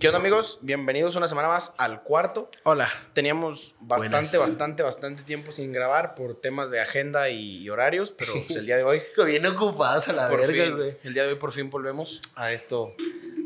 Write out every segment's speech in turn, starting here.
¿Qué onda amigos? Bienvenidos una semana más al cuarto. Hola. Teníamos bastante, bastante, bastante tiempo sin grabar por temas de agenda y, horarios, pero pues, el día de hoy... Bien ocupados a la verga, güey. el día de hoy por fin volvemos a esto,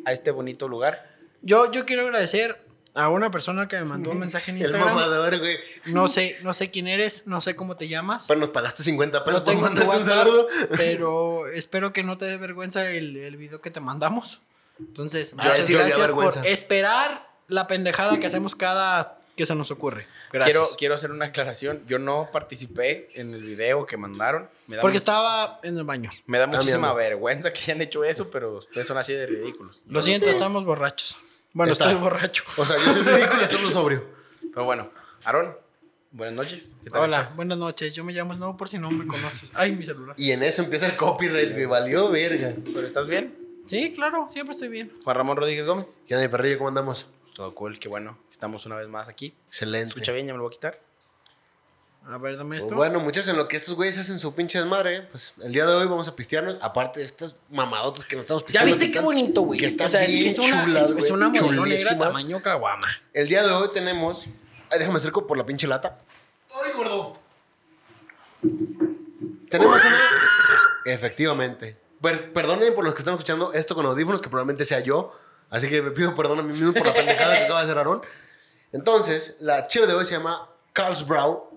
a este bonito lugar. Yo, yo quiero agradecer a una persona que me mandó un mensaje en El Instagram. mamador, güey. No sé, no sé quién eres, no sé cómo te llamas. Pero nos pagaste 50 pesos No por mandarte un saludo. pero espero que no te dé vergüenza el, el video que te mandamos. Entonces, Ah, muchas me dio gracias por vergüenza. esperar la pendejada que hacemos cada que se nos ocurre. Gracias. Quiero, quiero hacer una aclaración. Yo no participé en el video que mandaron. Me da, Porque estaba en el baño. me da muchísima Cambiando. vergüenza que hayan hecho eso, pero ustedes son así de ridículos. Lo siento, estamos borrachos. Bueno, Está. estoy borracho. O sea, yo soy ridículo y estamos sobrio. Pero bueno, Aarón, buenas noches. ¿Qué tal Hola, estás? buenas noches. Yo me llamo Snow por si no me conoces. Ay, mi celular. Y en eso empieza el copyright, güey. Valió verga. ¿Pero estás bien? Sí, claro, siempre estoy bien. Juan Ramón Rodríguez Gómez. ¿Qué onda, perrillo? ¿Cómo andamos? Todo cool, qué bueno. Estamos una vez más aquí. Excelente. Escucha bien, ya me lo voy a quitar. A ver, dame Pues esto. bueno, muchachos, en lo que estos güeyes hacen su pinche desmadre, pues el día de hoy vamos a pistearnos. Aparte de estas mamadotas que nos estamos ¿Ya pisteando. viste que qué bonito, güey? Que están o sea, bien es una, chulas, es- una modelo negra tamaño caguama. El día de hoy tenemos. Ay, déjame acerco por la pinche lata. ¡Ay, gordo! Tenemos una. Efectivamente. Per- perdonen por los que están escuchando esto con audífonos, que probablemente sea yo. Así que me pido perdón a mí mismo por la pendejada que acaba de hacer Aarón. Entonces, la cheve de hoy se llama Carlsbrau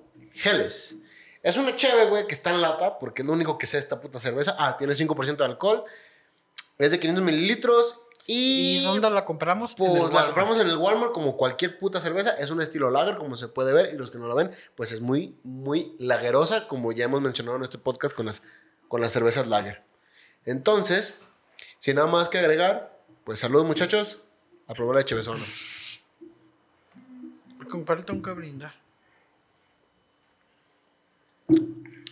Helles. Es una cheve, güey, que está en lata, porque es lo único que sé esta puta cerveza. Ah, tiene 5% de alcohol. Es de 500 mililitros. Y, ¿Y dónde la compramos? Pues la compramos en el Walmart como cualquier puta cerveza. Es un estilo lager, como se puede ver. Y los que no lo ven, pues es muy, muy lagerosa, como ya hemos mencionado en este podcast con las, con las cervezas lager. Entonces, sin nada más que agregar, pues saludos muchachos. A probar la chevezona. Compadre, tengo que brindar.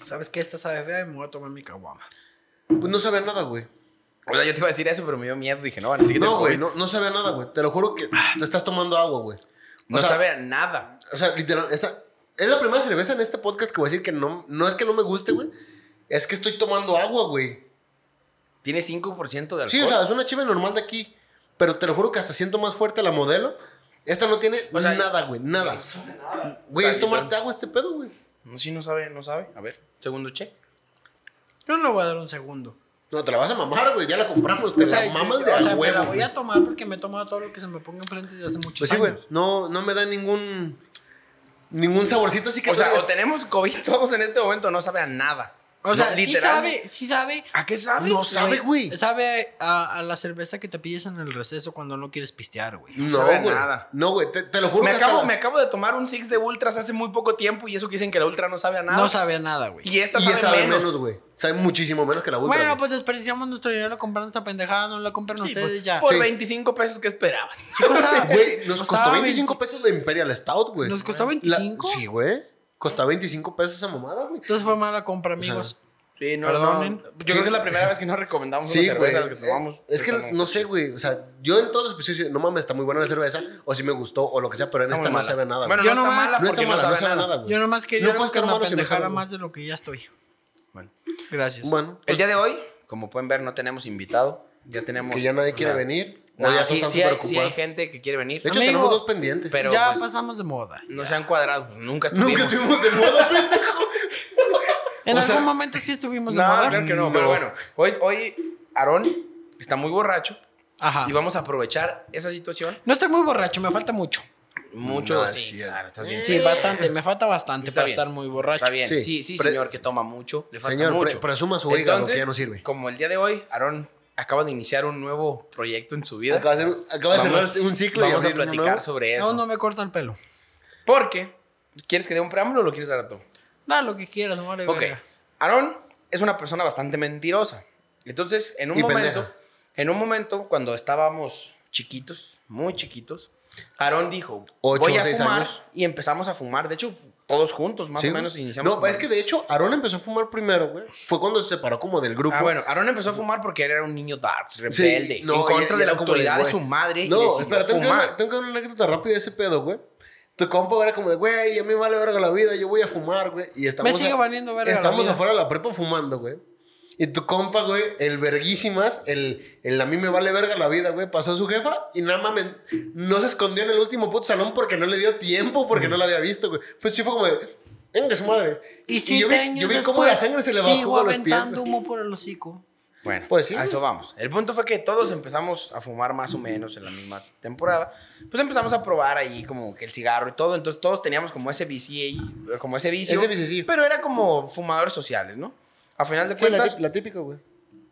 ¿Sabes qué? Esta sabe fea y me voy a tomar mi caguama. Pues no sabe nada, güey. O sea, yo te iba a decir eso, pero me dio miedo. Dije, no, van a que No, güey, no, no sabe a nada, güey. Te lo juro que te estás tomando agua, güey. No sea, sabe a nada. O sea, literal, esta, es la primera cerveza en este podcast que voy a decir que no, no es que no me guste, güey. Es que estoy tomando agua, güey. Tiene 5% de alcohol. Sí, o sea, es una chive normal de aquí. Pero te lo juro que hasta siento más fuerte la modelo. Esta no tiene O sea, nada, güey, nada. No sabe nada. Güey, O es tomarte agua este pedo, güey. No, sí, no sabe, no sabe. A ver, segundo check. Yo no le voy a dar un segundo. No, te la vas a mamar, güey. Ya la compramos. Te O sea, la mamas yo- de o sea, me huevo. la voy a tomar porque me he tomado todo lo que se me ponga enfrente desde hace muchos Pues sí, güey. años. No, no me da ningún. Ningún saborcito así que. O sea, o tenemos COVID todos en este momento, no sabe a nada. O sea, No, sí literal. sabe, sí sabe. ¿A qué sabe? No sabe, güey. Sabe a, a la cerveza que te pides en el receso cuando no quieres pistear, güey. No, sabe güey. nada. No, güey. Te, te lo juro Me que acabo, la- me acabo de tomar un Six de Ultras hace muy poco tiempo y eso que dicen que la Ultra no sabe a nada. No sabe a nada, güey. Y esta Y sabe, esa sabe menos. menos, güey. Sabe muchísimo menos que la ultra. Bueno, güey. pues desperdiciamos nuestro dinero comprando esta pendejada, no la compran Sí, ustedes por, ya. por Sí. 25 pesos que esperaban. Sí, Güey, nos costó 25 pesos la Imperial Stout, güey. ¿Nos costó La- 25? Sí, güey. Costaba 25 pesos esa mamada, güey. Entonces fue mala compra, amigos. Sí, no, Perdonen. no. Yo creo que es la primera vez que nos recomendamos Sí, una cerveza güey. que tomamos. Es que no sé, güey. O sea, yo en todos los episodios, no mames, está muy buena la cerveza. O si me gustó, o lo que sea, pero en Está esta no sabe a nada. Bueno, güey. Yo no está nomás- mala no está mala, no no sabe nada. güey. Yo nomás quería No que me no sabe, más de lo que ya estoy. Bueno. Gracias. Bueno, El día de hoy, como pueden ver, no tenemos invitado. Ya tenemos. que ya nadie quiere venir. No, ya sí, están sí hay, sí hay ocupados. gente que quiere venir. De hecho, Amigo, tenemos dos pendientes. pero ya pues, pasamos de moda. No se han cuadrado. pues, Nunca estuvimos. Nunca estuvimos de moda, pendejo. En o algún sea, momento sí estuvimos de No, moda. claro que no, No. Pero bueno, hoy, hoy Aarón está muy borracho Ajá. y vamos a aprovechar esa situación. No estoy muy borracho, me falta mucho. Mucho. No, sí, sí, claro, estás bien. Sí, bastante, me falta bastante Está para bien. estar muy borracho. Está bien. Sí, Sí, sí, pre- señor, que toma mucho. Le falta Señor, pre- mucho. presuma su hígado, que ya no sirve. Como el día de hoy, Aarón acaba de iniciar un nuevo proyecto en su vida. Acaba de, hacer- acaba de Vamos- cerrar un ciclo y Vamos a abrir uno platicar nuevo. sobre eso. Aún no me corta el pelo. Porque, ¿quieres que dé un preámbulo o lo quieres dar tú? Da lo que quieras, no vale Ok. verga. Aarón es una persona bastante mentirosa. Entonces, en un Y momento, pendeja. en un momento, cuando estábamos chiquitos, muy chiquitos, Aarón dijo, Ocho voy o a seis fumar años. y empezamos a fumar. De hecho, todos juntos, más Sí, o menos, iniciamos. No, fumando. es que de hecho, Aaron empezó a fumar primero, güey. Fue cuando se separó como del grupo. Ah, bueno, Aaron empezó a fumar porque él era un niño darks, rebelde, no, en contra de la autoridad de, su madre. No, espera, tengo que, una, tengo que dar una anécdota rápida de ese pedo, güey. Tu compa era como de, güey, a mí me vale verga la vida, yo voy a fumar, güey. Y estamos, Me sigue a- valiendo verga la Estamos vida. afuera de la prepa fumando, güey. Y tu compa, güey, el verguísimas, el, el a mí me vale verga la vida, güey, pasó su jefa y nada más no se escondió en el último puto salón porque no le dio tiempo, porque no la había visto, güey. Fue, sí fue como de, venga su madre. Y, y yo, vi, años yo vi cómo la sangre se le bajó sigo a los pies. güey. humo por el hocico. Bueno, Pues sí, a eso vamos. El punto fue que todos empezamos a fumar más o menos en la misma temporada. Pues empezamos a probar ahí como que el cigarro y todo. Entonces todos teníamos como ese vicio, ahí, como ese vicio. Ese vicio, sí. Pero era como fumadores sociales, ¿no? A final de Sí, la, cuentas, tip- la típica, güey.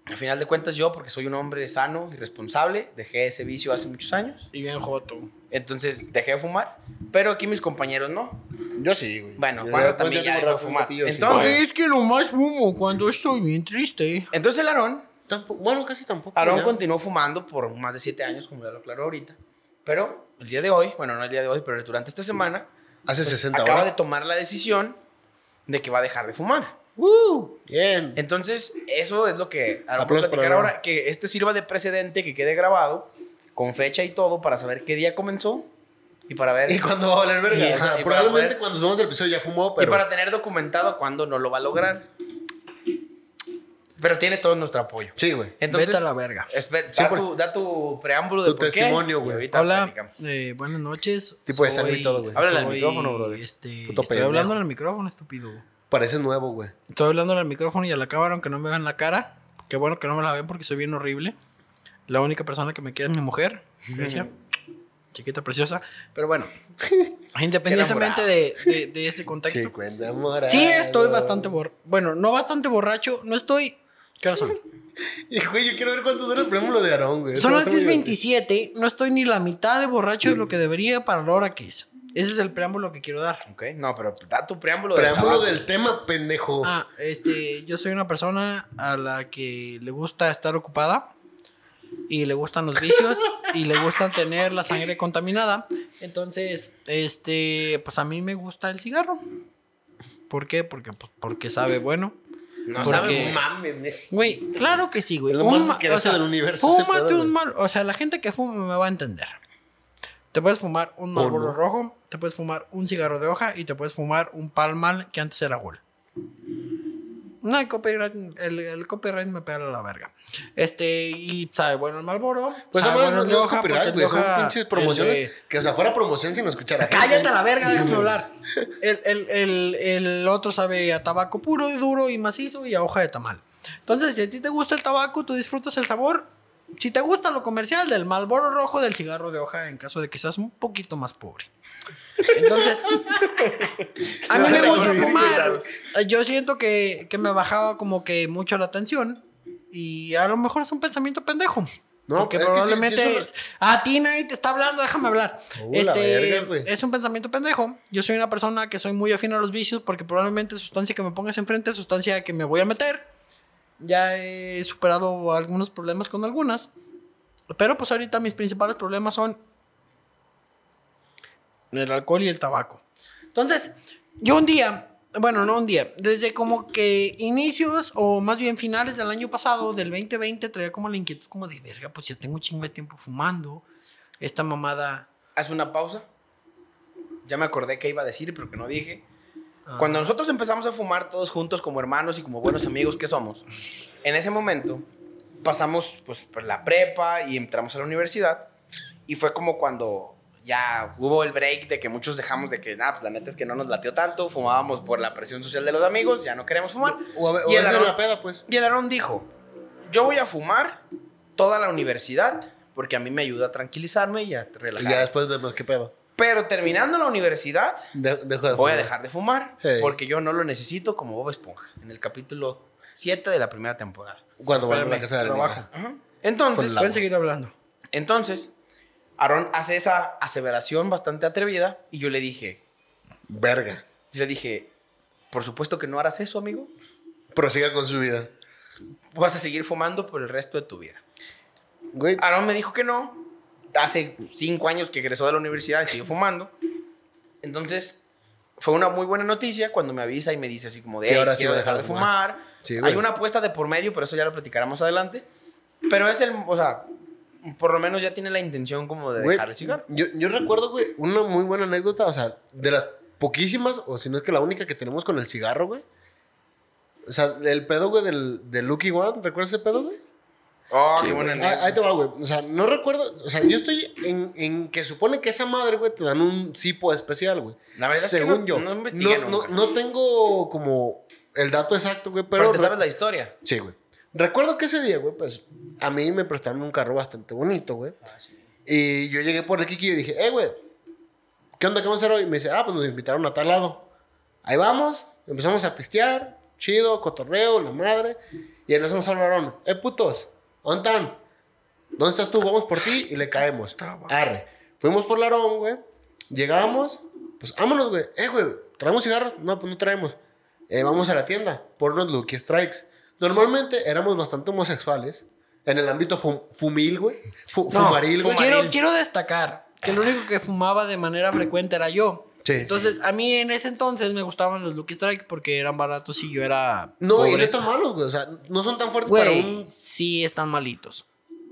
a final de cuentas yo, porque soy un hombre sano y responsable, dejé ese vicio hace muchos años. Y bien joto. Entonces dejé de fumar. Pero aquí mis compañeros no. Yo sí, güey. Bueno, ya- también ya dejó rato fumar. sí. Entonces- es que nomás fumo cuando estoy bien triste. Entonces el Aarón, Tampoco- bueno, casi tampoco. Aarón ya. continuó fumando por más de siete años, como ya lo aclaró ahorita. Pero el día de hoy, bueno, no el día de hoy, pero durante esta semana, Hace pues, 60 acaba horas. de tomar la decisión de que va a dejar de fumar. ¡Uh! Bien. Entonces, eso es lo que ahora Aplausos platicar ahora, que este sirva de precedente, que quede grabado, con fecha y todo, para saber qué día comenzó y para ver... Y cuando va a valer verga. Y, o sea, y probablemente poder- cuando subamos el episodio ya fumó, Y pero. para tener documentado cuándo no lo va a lograr. Pero tienes todo nuestro apoyo. Sí, güey. Entonces, Vete a la verga. espe- Sí, da, por- tu, da tu preámbulo de Tu por qué, testimonio, y güey. ahorita Hola, eh, buenas noches. Tipo de sangre y todo, güey. Háblale al soy, micrófono, brother. Este, estoy hablando al micrófono, estúpido. Pareces nuevo, güey. Estoy hablando al micrófono y a la cámara, aunque no me vean la cara. Qué bueno que no me la ven porque soy bien horrible. La única persona que me quiere es mi mujer. Grecia. Chiquita preciosa. Pero bueno, independientemente de, de- de ese contexto. Chico enamorado. Sí, estoy bastante borracho. Bueno, no bastante borracho. No estoy. ¿Qué hora son? Y, güey, yo quiero ver cuánto dura el preámbulo de Aarón, güey. Son las está muy divertido. 10.27. No estoy ni la mitad de borracho de lo que debería para la hora que es. Ese es el preámbulo que quiero dar. Ok, no, pero da tu preámbulo. Preámbulo del tema, pendejo. Ah, este, yo soy una persona a la que le gusta estar ocupada y le gustan los vicios y le gustan tener la sangre contaminada. Entonces, este, pues a mí me gusta el cigarro. ¿Por qué? Porque, pues, porque sabe bueno. No Porque- sabe, mames, Güey, claro que sí, güey. Lo más Un ma- asqueroso del universo Fúmate un mal. O sea, la gente que fuma me va a entender. Te puedes fumar un Marlboro rojo, te puedes fumar un cigarro de hoja y te puedes fumar un Palmal que antes era Gol. No, el copyright, el, el copyright me pega la verga. Este, y sabe bueno el Marlboro. Pues sabe bueno no, no es copyright, güey. Son pinches promociones. de- Que o sea, fuera promoción sin escuchar a gente. Cállate a la verga, déjame hablar. El, el, el, el otro sabe a tabaco puro y duro y macizo y a hoja de tamal. Entonces, si a ti te gusta el tabaco, tú disfrutas el sabor. Si te gusta lo comercial, del Malboro rojo, del cigarro de hoja, en caso de que seas un poquito más pobre. Entonces, a mí me gusta fumar. Yo siento que, que me bajaba como que mucho la tensión. Y a lo mejor es un pensamiento pendejo. No, porque que probablemente es- a ti nadie te está hablando, déjame hablar. Uh, este verga, es un pensamiento pendejo. Yo soy una persona que soy muy afín a los vicios porque probablemente sustancia que me pongas enfrente es sustancia que me voy a meter. Ya he superado algunos problemas con algunas. Pero pues ahorita mis principales problemas son el alcohol y el tabaco. Entonces, yo un día, bueno, no un día, desde como que inicios o más bien finales del año pasado, del 2020, traía como la inquietud como de verga, pues ya tengo un chingo de tiempo fumando. Esta mamada. Haz una pausa. Ya me acordé que iba a decir, pero que no dije. Ah, Cuando nosotros empezamos a fumar todos juntos como hermanos y como buenos amigos que somos, en ese momento pasamos pues por la prepa y entramos a la universidad y fue como cuando ya hubo el break de que muchos dejamos de que, nada, pues la neta es que no nos latió tanto, fumábamos por la presión social de los amigos, ya no queremos fumar. O o Y el Aarón- la peda, pues. Y el Aarón dijo, yo voy a fumar toda la universidad porque a mí me ayuda a tranquilizarme y a Y relajarme. ya después vemos qué pedo. Pero terminando la universidad, De- dejo de voy a dejar de fumar Hey. porque yo no lo necesito como Bob Esponja en el capítulo 7 de la primera temporada. Cuando van a la casa de la trabajo. Ajá. Entonces, Pueden seguir hablando. entonces, Aarón hace esa aseveración bastante atrevida y yo le dije, Verga. yo le dije, por supuesto que no harás eso, amigo. Prosiga con su vida. Vas a seguir fumando por el resto de tu vida. Güey, Aarón me dijo que no. Hace cinco años que egresó de la universidad y sigue fumando. Entonces, fue una muy buena noticia cuando me avisa y me dice así como de, Que "Hey, ahora quiero a dejar de fumar. Sí. Hay una apuesta de por medio, pero eso ya lo platicará más adelante. Pero es el, o sea, por lo menos ya tiene la intención como de güey, dejar el cigarro. Yo, yo recuerdo, güey, una muy buena anécdota, o sea, de las poquísimas, o si no es que la única que tenemos con el cigarro, güey. O sea, el pedo, güey, del, del Lucky One. ¿Recuerdas ese pedo, güey? Oh, qué buena Ah, anécdota. ahí te va, güey. O sea, no recuerdo. O sea, yo estoy en, en que supone que esa madre, güey, te dan un cipo especial, güey. La verdad es que Según no- yo. no investigué no, nunca. no tengo como el dato exacto, güey, pero. Pero te sabes la historia. Sí, güey. Recuerdo que ese día, güey, pues a mí me prestaron un carro bastante bonito, güey. Y yo llegué por el Kiki y dije, eh, güey, ¿qué onda? ¿Qué vamos a hacer hoy? Y me dice, ah, pues nos invitaron a tal lado. Ahí vamos, empezamos a pistear, chido, cotorreo, la madre. Y en eso nos hablaron, eh, putos, ¿dónde están? ¿Dónde estás tú? Vamos por ti y le caemos. Arre. Fuimos por Larón, güey. Llegamos, pues vámonos, güey. Eh, güey, ¿traemos cigarros? No, pues no traemos. Eh, vamos a la tienda por unos Lucky Strikes. Normalmente éramos bastante homosexuales en el ámbito fum- fumil, güey. No, fumaril, güey. quiero, quiero destacar que el único que fumaba de manera frecuente era yo. Sí. Entonces, a mí en ese entonces me gustaban los Lucky Strike porque eran baratos y yo era. No, y no están malos, güey. O sea, no son tan fuertes para Güey, un. sí están malitos.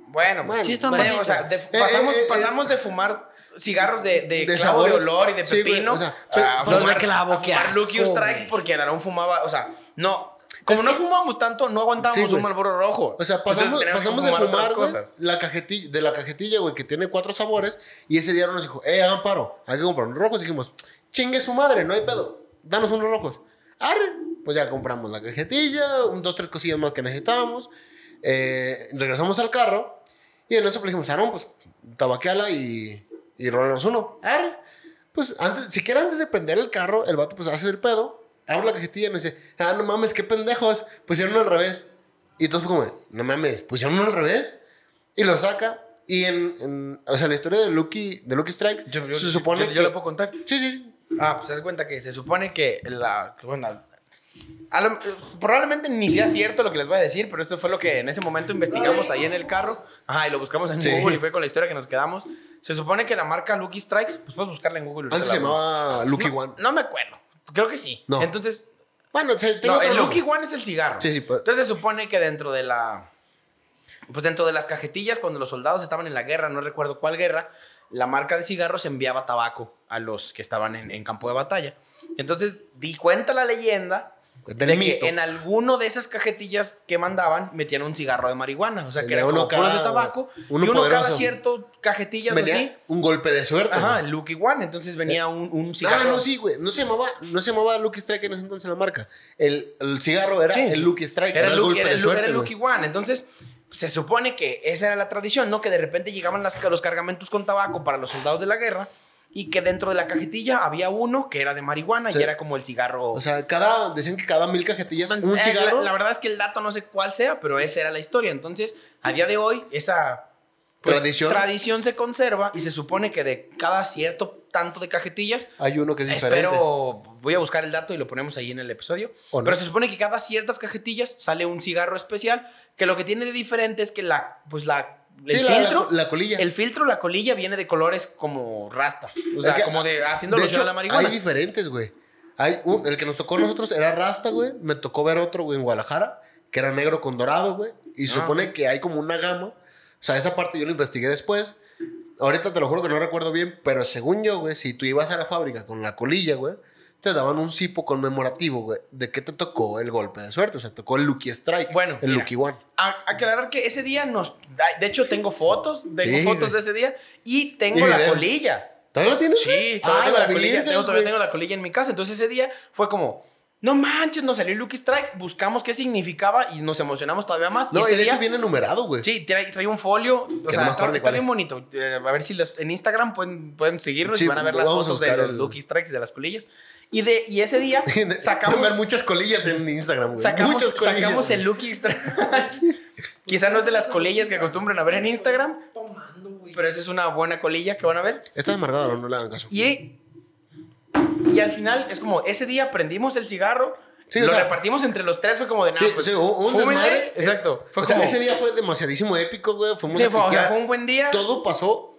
Bueno, pues, Bueno, Sí, están bueno, o sea, de- Eh, pasamos, eh, eh, pasamos de fumar cigarros de, de, De clavo de sabores. olor y de Sí, güey, pepino o sea, a fumar, de clavo, a fumar Lucky Strikes güey. porque el Aarón fumaba, o sea, no, como Es no que- fumábamos tanto, no aguantábamos Sí, un. Marlboro rojo. O sea, pasamos, pasamos de fumar, güey, cosas. la cajetilla, de la cajetilla, güey, que tiene cuatro sabores. Y ese día nos dijo, eh, hagan paro, hay que comprar unos rojos. Y dijimos, chingue su madre, no hay pedo, danos unos rojos. Arre, pues ya compramos la cajetilla, un, dos, tres cosillas más que necesitábamos. Eh, regresamos al carro. Y en eso le dijimos, Aaron, pues, tabaqueala y, y uno. Arre. Pues antes, siquiera antes de prender el carro, el vato pues hace el pedo, abre la cajetilla y me dice, ah, no mames, qué pendejos, pusieron al revés. Y entonces fue como, no mames, pusieron al revés. Y lo saca. Y en, en- o sea, la historia de Lucky, de Lucky Strike, Yo, yo- se supone yo- que... yo le puedo contar. Sí, sí, sí. Ah, pues se das cuenta que se supone que la. Bueno, lo- probablemente ni sea cierto lo que les voy a decir, pero esto fue lo que en ese momento investigamos ahí en el carro. Ajá, y lo buscamos en Sí. Google y fue con la historia que nos quedamos. Se supone que la marca Lucky Strikes, pues puedes buscarla en Google. Antes se llamaba Lucky no, One. No me acuerdo. Creo que sí. No. Entonces, Bueno, se, tengo no, el nombre. Lucky One es el cigarro. Sí, sí, pues. Entonces se supone que dentro de la. Pues dentro de las cajetillas, cuando los soldados estaban en la guerra, no recuerdo cuál guerra, la marca de cigarros enviaba tabaco a los que estaban en, en campo de batalla. Entonces di cuenta la leyenda Del de mito. que en alguno de esas cajetillas que mandaban metían un cigarro de marihuana. O sea, que era uno de tabaco. uno y uno cada cierto cajetillas Venía así. un golpe de suerte. Ajá, el Lucky One. Entonces venía un, un Ah, cigarro. no, sí, güey. No se llamaba, no se llamaba Lucky Strike en ese entonces la marca. El, el cigarro era Sí, el. Lucky Strike. Era, el Lucky, golpe era de el- suerte, era el güey. Lucky One. Entonces, se supone que esa era la tradición, ¿no? Que de repente llegaban las, los cargamentos con tabaco para los soldados de la guerra y que dentro de la cajetilla había uno que era de marihuana y era como el cigarro. O sea, cada, decían que cada mil cajetillas, un Eh, cigarro. La, la verdad es que el dato no sé cuál sea, pero esa era la historia. Entonces, a día de hoy, esa pues, Tradición. tradición se conserva y se supone que de cada cierto tanto de cajetillas Hay uno que es diferente. Espero, voy a buscar el dato y lo ponemos ahí en el episodio. Pero se supone que cada ciertas cajetillas sale un cigarro especial, que lo que tiene de diferente es que la, pues la, el Sí, filtro, la, la colilla. el filtro, la colilla viene de colores como rastas, o sea, Es que, como de haciendo de hecho, a la marihuana. Hay diferentes, güey. Hay un, el que nos tocó a nosotros era Rasta, güey. Me tocó ver otro, güey, en Guadalajara, que era negro con dorado, güey. Y se Ah, supone que hay como una gama. O sea, esa parte yo lo investigué después. Ahorita te lo juro que no recuerdo bien, pero según yo, güey, si tú ibas a la fábrica con la colilla, güey, te daban un cipo conmemorativo, güey, de que te tocó el golpe de suerte. O sea, tocó el Lucky Strike. Bueno, el mira. Lucky One. A- aclarar que ese día nos. De hecho, tengo fotos, tengo Sí, fotos güey. de ese día y tengo Y la videos. colilla. ¿Todavía lo tienes? Sí, todavía, Ah, tengo, la la colilla, tengo, todavía tengo la colilla en mi casa. Entonces ese día fue como, no manches, nos salió Lucky Strike, buscamos qué significaba y nos emocionamos todavía más. No, y y ese de día, hecho viene numerado, güey. sí, trae, trae un folio, o no sea, está, está bien es. bonito. Eh, a ver si los, en Instagram pueden, pueden seguirnos Sí, y van a ver las a fotos de los Lucky Strikes y de las colillas. Y, de, y ese día sacamos, ver muchas colillas en Instagram, güey. sacamos, muchas colillas. sacamos güey. el Lucky Strike. Quizá no es de las colillas que acostumbran a ver en Instagram, Tomando, güey. pero esa es una buena colilla que van a ver. Esta es amargada, no, le hagan caso. Y, y al final es como, ese día prendimos el cigarro, Sí, o lo sea- repartimos entre los tres, fue como de nada. Sí, pues, sí, un desmadre. Exacto. Fue o sea, ese día fue demasiadísimo épico, güey. Fuimos sí, a fue, o sea, pistear. fue un buen día. Todo pasó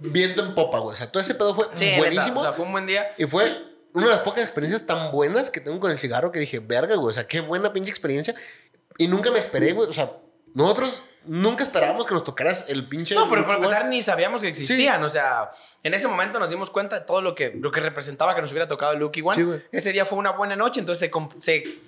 viento en popa, güey. O sea, todo ese pedo fue Sí, neta, buenísimo. o sea, fue un buen día. Y fue una de las pocas experiencias tan buenas que tengo con el cigarro que dije, verga, güey. O sea, qué buena pinche experiencia. Y nunca me esperé, güey. O sea, nosotros nunca esperábamos que nos tocaras el pinche. No, pero para empezar ni sabíamos que existían. O sea, en ese momento nos dimos cuenta de todo lo que, lo que representaba que nos hubiera tocado el Lucky One. Sí, ese día fue una buena noche, entonces se... se-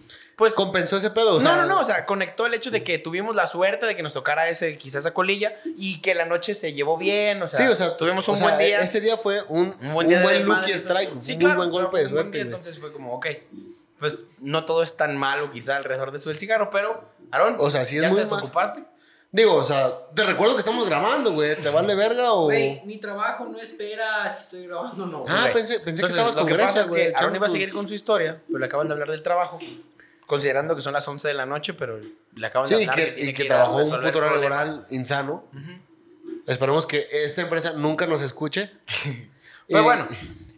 pues, compensó ese pedo. o no, sea, no, no, o sea, conectó el hecho de que tuvimos la suerte de que nos tocara ese, quizás esa colilla y que la noche se llevó bien, o sea, sí, o sea, tuvimos o un sea, buen día. Ese día fue un, un buen día de desmadre, Lucky Strike. Sí, un claro, buen golpe de un buen suerte. día, entonces fue como, ok, pues no todo es tan malo quizá alrededor de eso del cigarro, pero, Aarón, O sea, sí es ¿ya muy te mal. desocupaste? Digo, o sea, te recuerdo que estamos grabando, güey. ¿Te vale verga o.? Güey, mi trabajo no espera si estoy grabando o no. Ah, Ok. pensé, pensé que Entonces, estabas lo con que Grecia, pasa es que Aaron iba a seguir con su historia, pero le acaban de hablar del trabajo. Considerando que son las 11 de la noche, pero le acaban de Sí, hablar que, que tiene y que trabajó un puto horario laboral insano. Esperemos que esta empresa nunca nos escuche. Pero Y- bueno,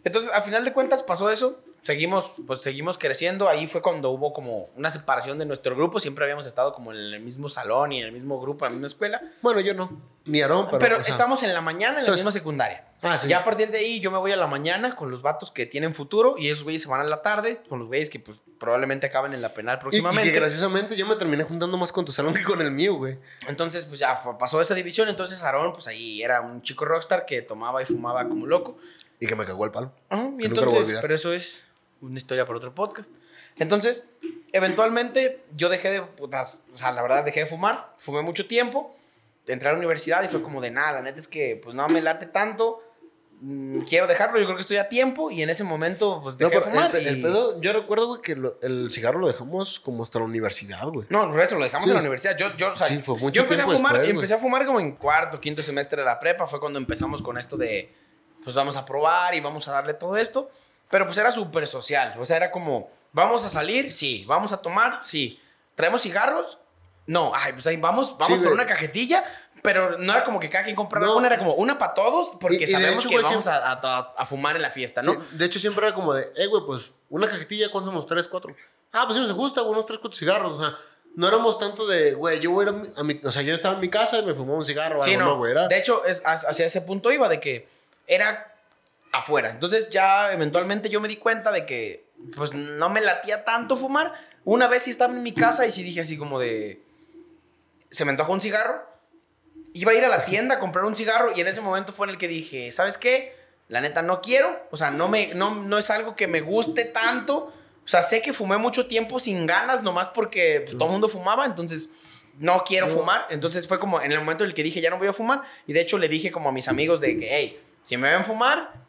entonces a final de cuentas pasó eso. Seguimos, pues seguimos creciendo. Ahí fue cuando hubo como una separación de nuestro grupo. Siempre habíamos estado como en el mismo salón y en el mismo grupo, en la misma escuela. Bueno, yo no. Ni Aarón, pero. Pero, o sea, estamos en la mañana en la misma secundaria. Ah, sí. Ya a partir de ahí yo me voy a la mañana con los vatos que tienen futuro y esos güeyes se van a la tarde con los güeyes que pues probablemente acaben en la penal Y, y próximamente. que graciosamente yo me terminé juntando más con tu salón que con el mío, güey. Entonces, pues ya fue- pasó esa división. Entonces, Aarón, pues ahí era un chico rockstar que tomaba y fumaba como loco. Y que me cagó el palo. Y lo voy a entonces, pero eso es una historia para otro podcast. Entonces, eventualmente yo dejé de, putas, o sea, la verdad dejé de fumar, fumé mucho tiempo, entré a la universidad y fue como de nada, la neta es que pues no me late tanto, mm, quiero dejarlo, yo creo que estoy a tiempo y en ese momento pues No, dejé pero de fumar. el, pe- el y- pedo, yo recuerdo, güey, que lo- el cigarro lo dejamos como hasta la universidad, güey. No, el resto lo dejamos Sí. en la universidad. Yo, yo, o sea, Sí, fue mucho yo empecé a tiempo fumar, después, empecé a fumar como en cuarto, quinto semestre de la prepa. Fue cuando empezamos con esto de, pues vamos a probar y vamos a darle todo esto. Pero pues era súper social. O sea, era como, vamos a salir, sí. Vamos a tomar, sí. ¿Traemos cigarros? No. Ay, pues ahí vamos, vamos Sí, por güey. una cajetilla. Pero no era como que cada quien comprara No. una, era como una para todos, porque Y- y de sabemos hecho, que güey, vamos a, a- a fumar en la fiesta, ¿no? Sí, de hecho, siempre era como de, eh, güey, pues una cajetilla, ¿cuántos somos? ¿Tres, cuatro? Ah, pues sí nos gusta, unos tres, cuatro cigarros. O sea, no éramos tanto de, güey, yo voy a ir a mi, O sea, yo estaba en mi casa y me fumaba un cigarro Sí, algo, no. no, güey. Era, De hecho, es, hacia ese punto iba de que era afuera. Entonces ya eventualmente yo me di cuenta de que pues no me latía tanto fumar. Una vez sí estaba en mi casa y sí dije así como de... Se me antojó un cigarro. Iba a ir a la tienda a comprar un cigarro y en ese momento fue en el que dije, ¿sabes qué? La neta no quiero. O sea, no, me, no, no es algo que me guste tanto. O sea, sé que fumé mucho tiempo sin ganas, nomás porque pues, todo el mundo fumaba. Entonces no quiero fumar. Entonces fue como en el momento en el que dije, ya no voy a fumar. Y de hecho le dije como a mis amigos de que, hey, si me ven fumar,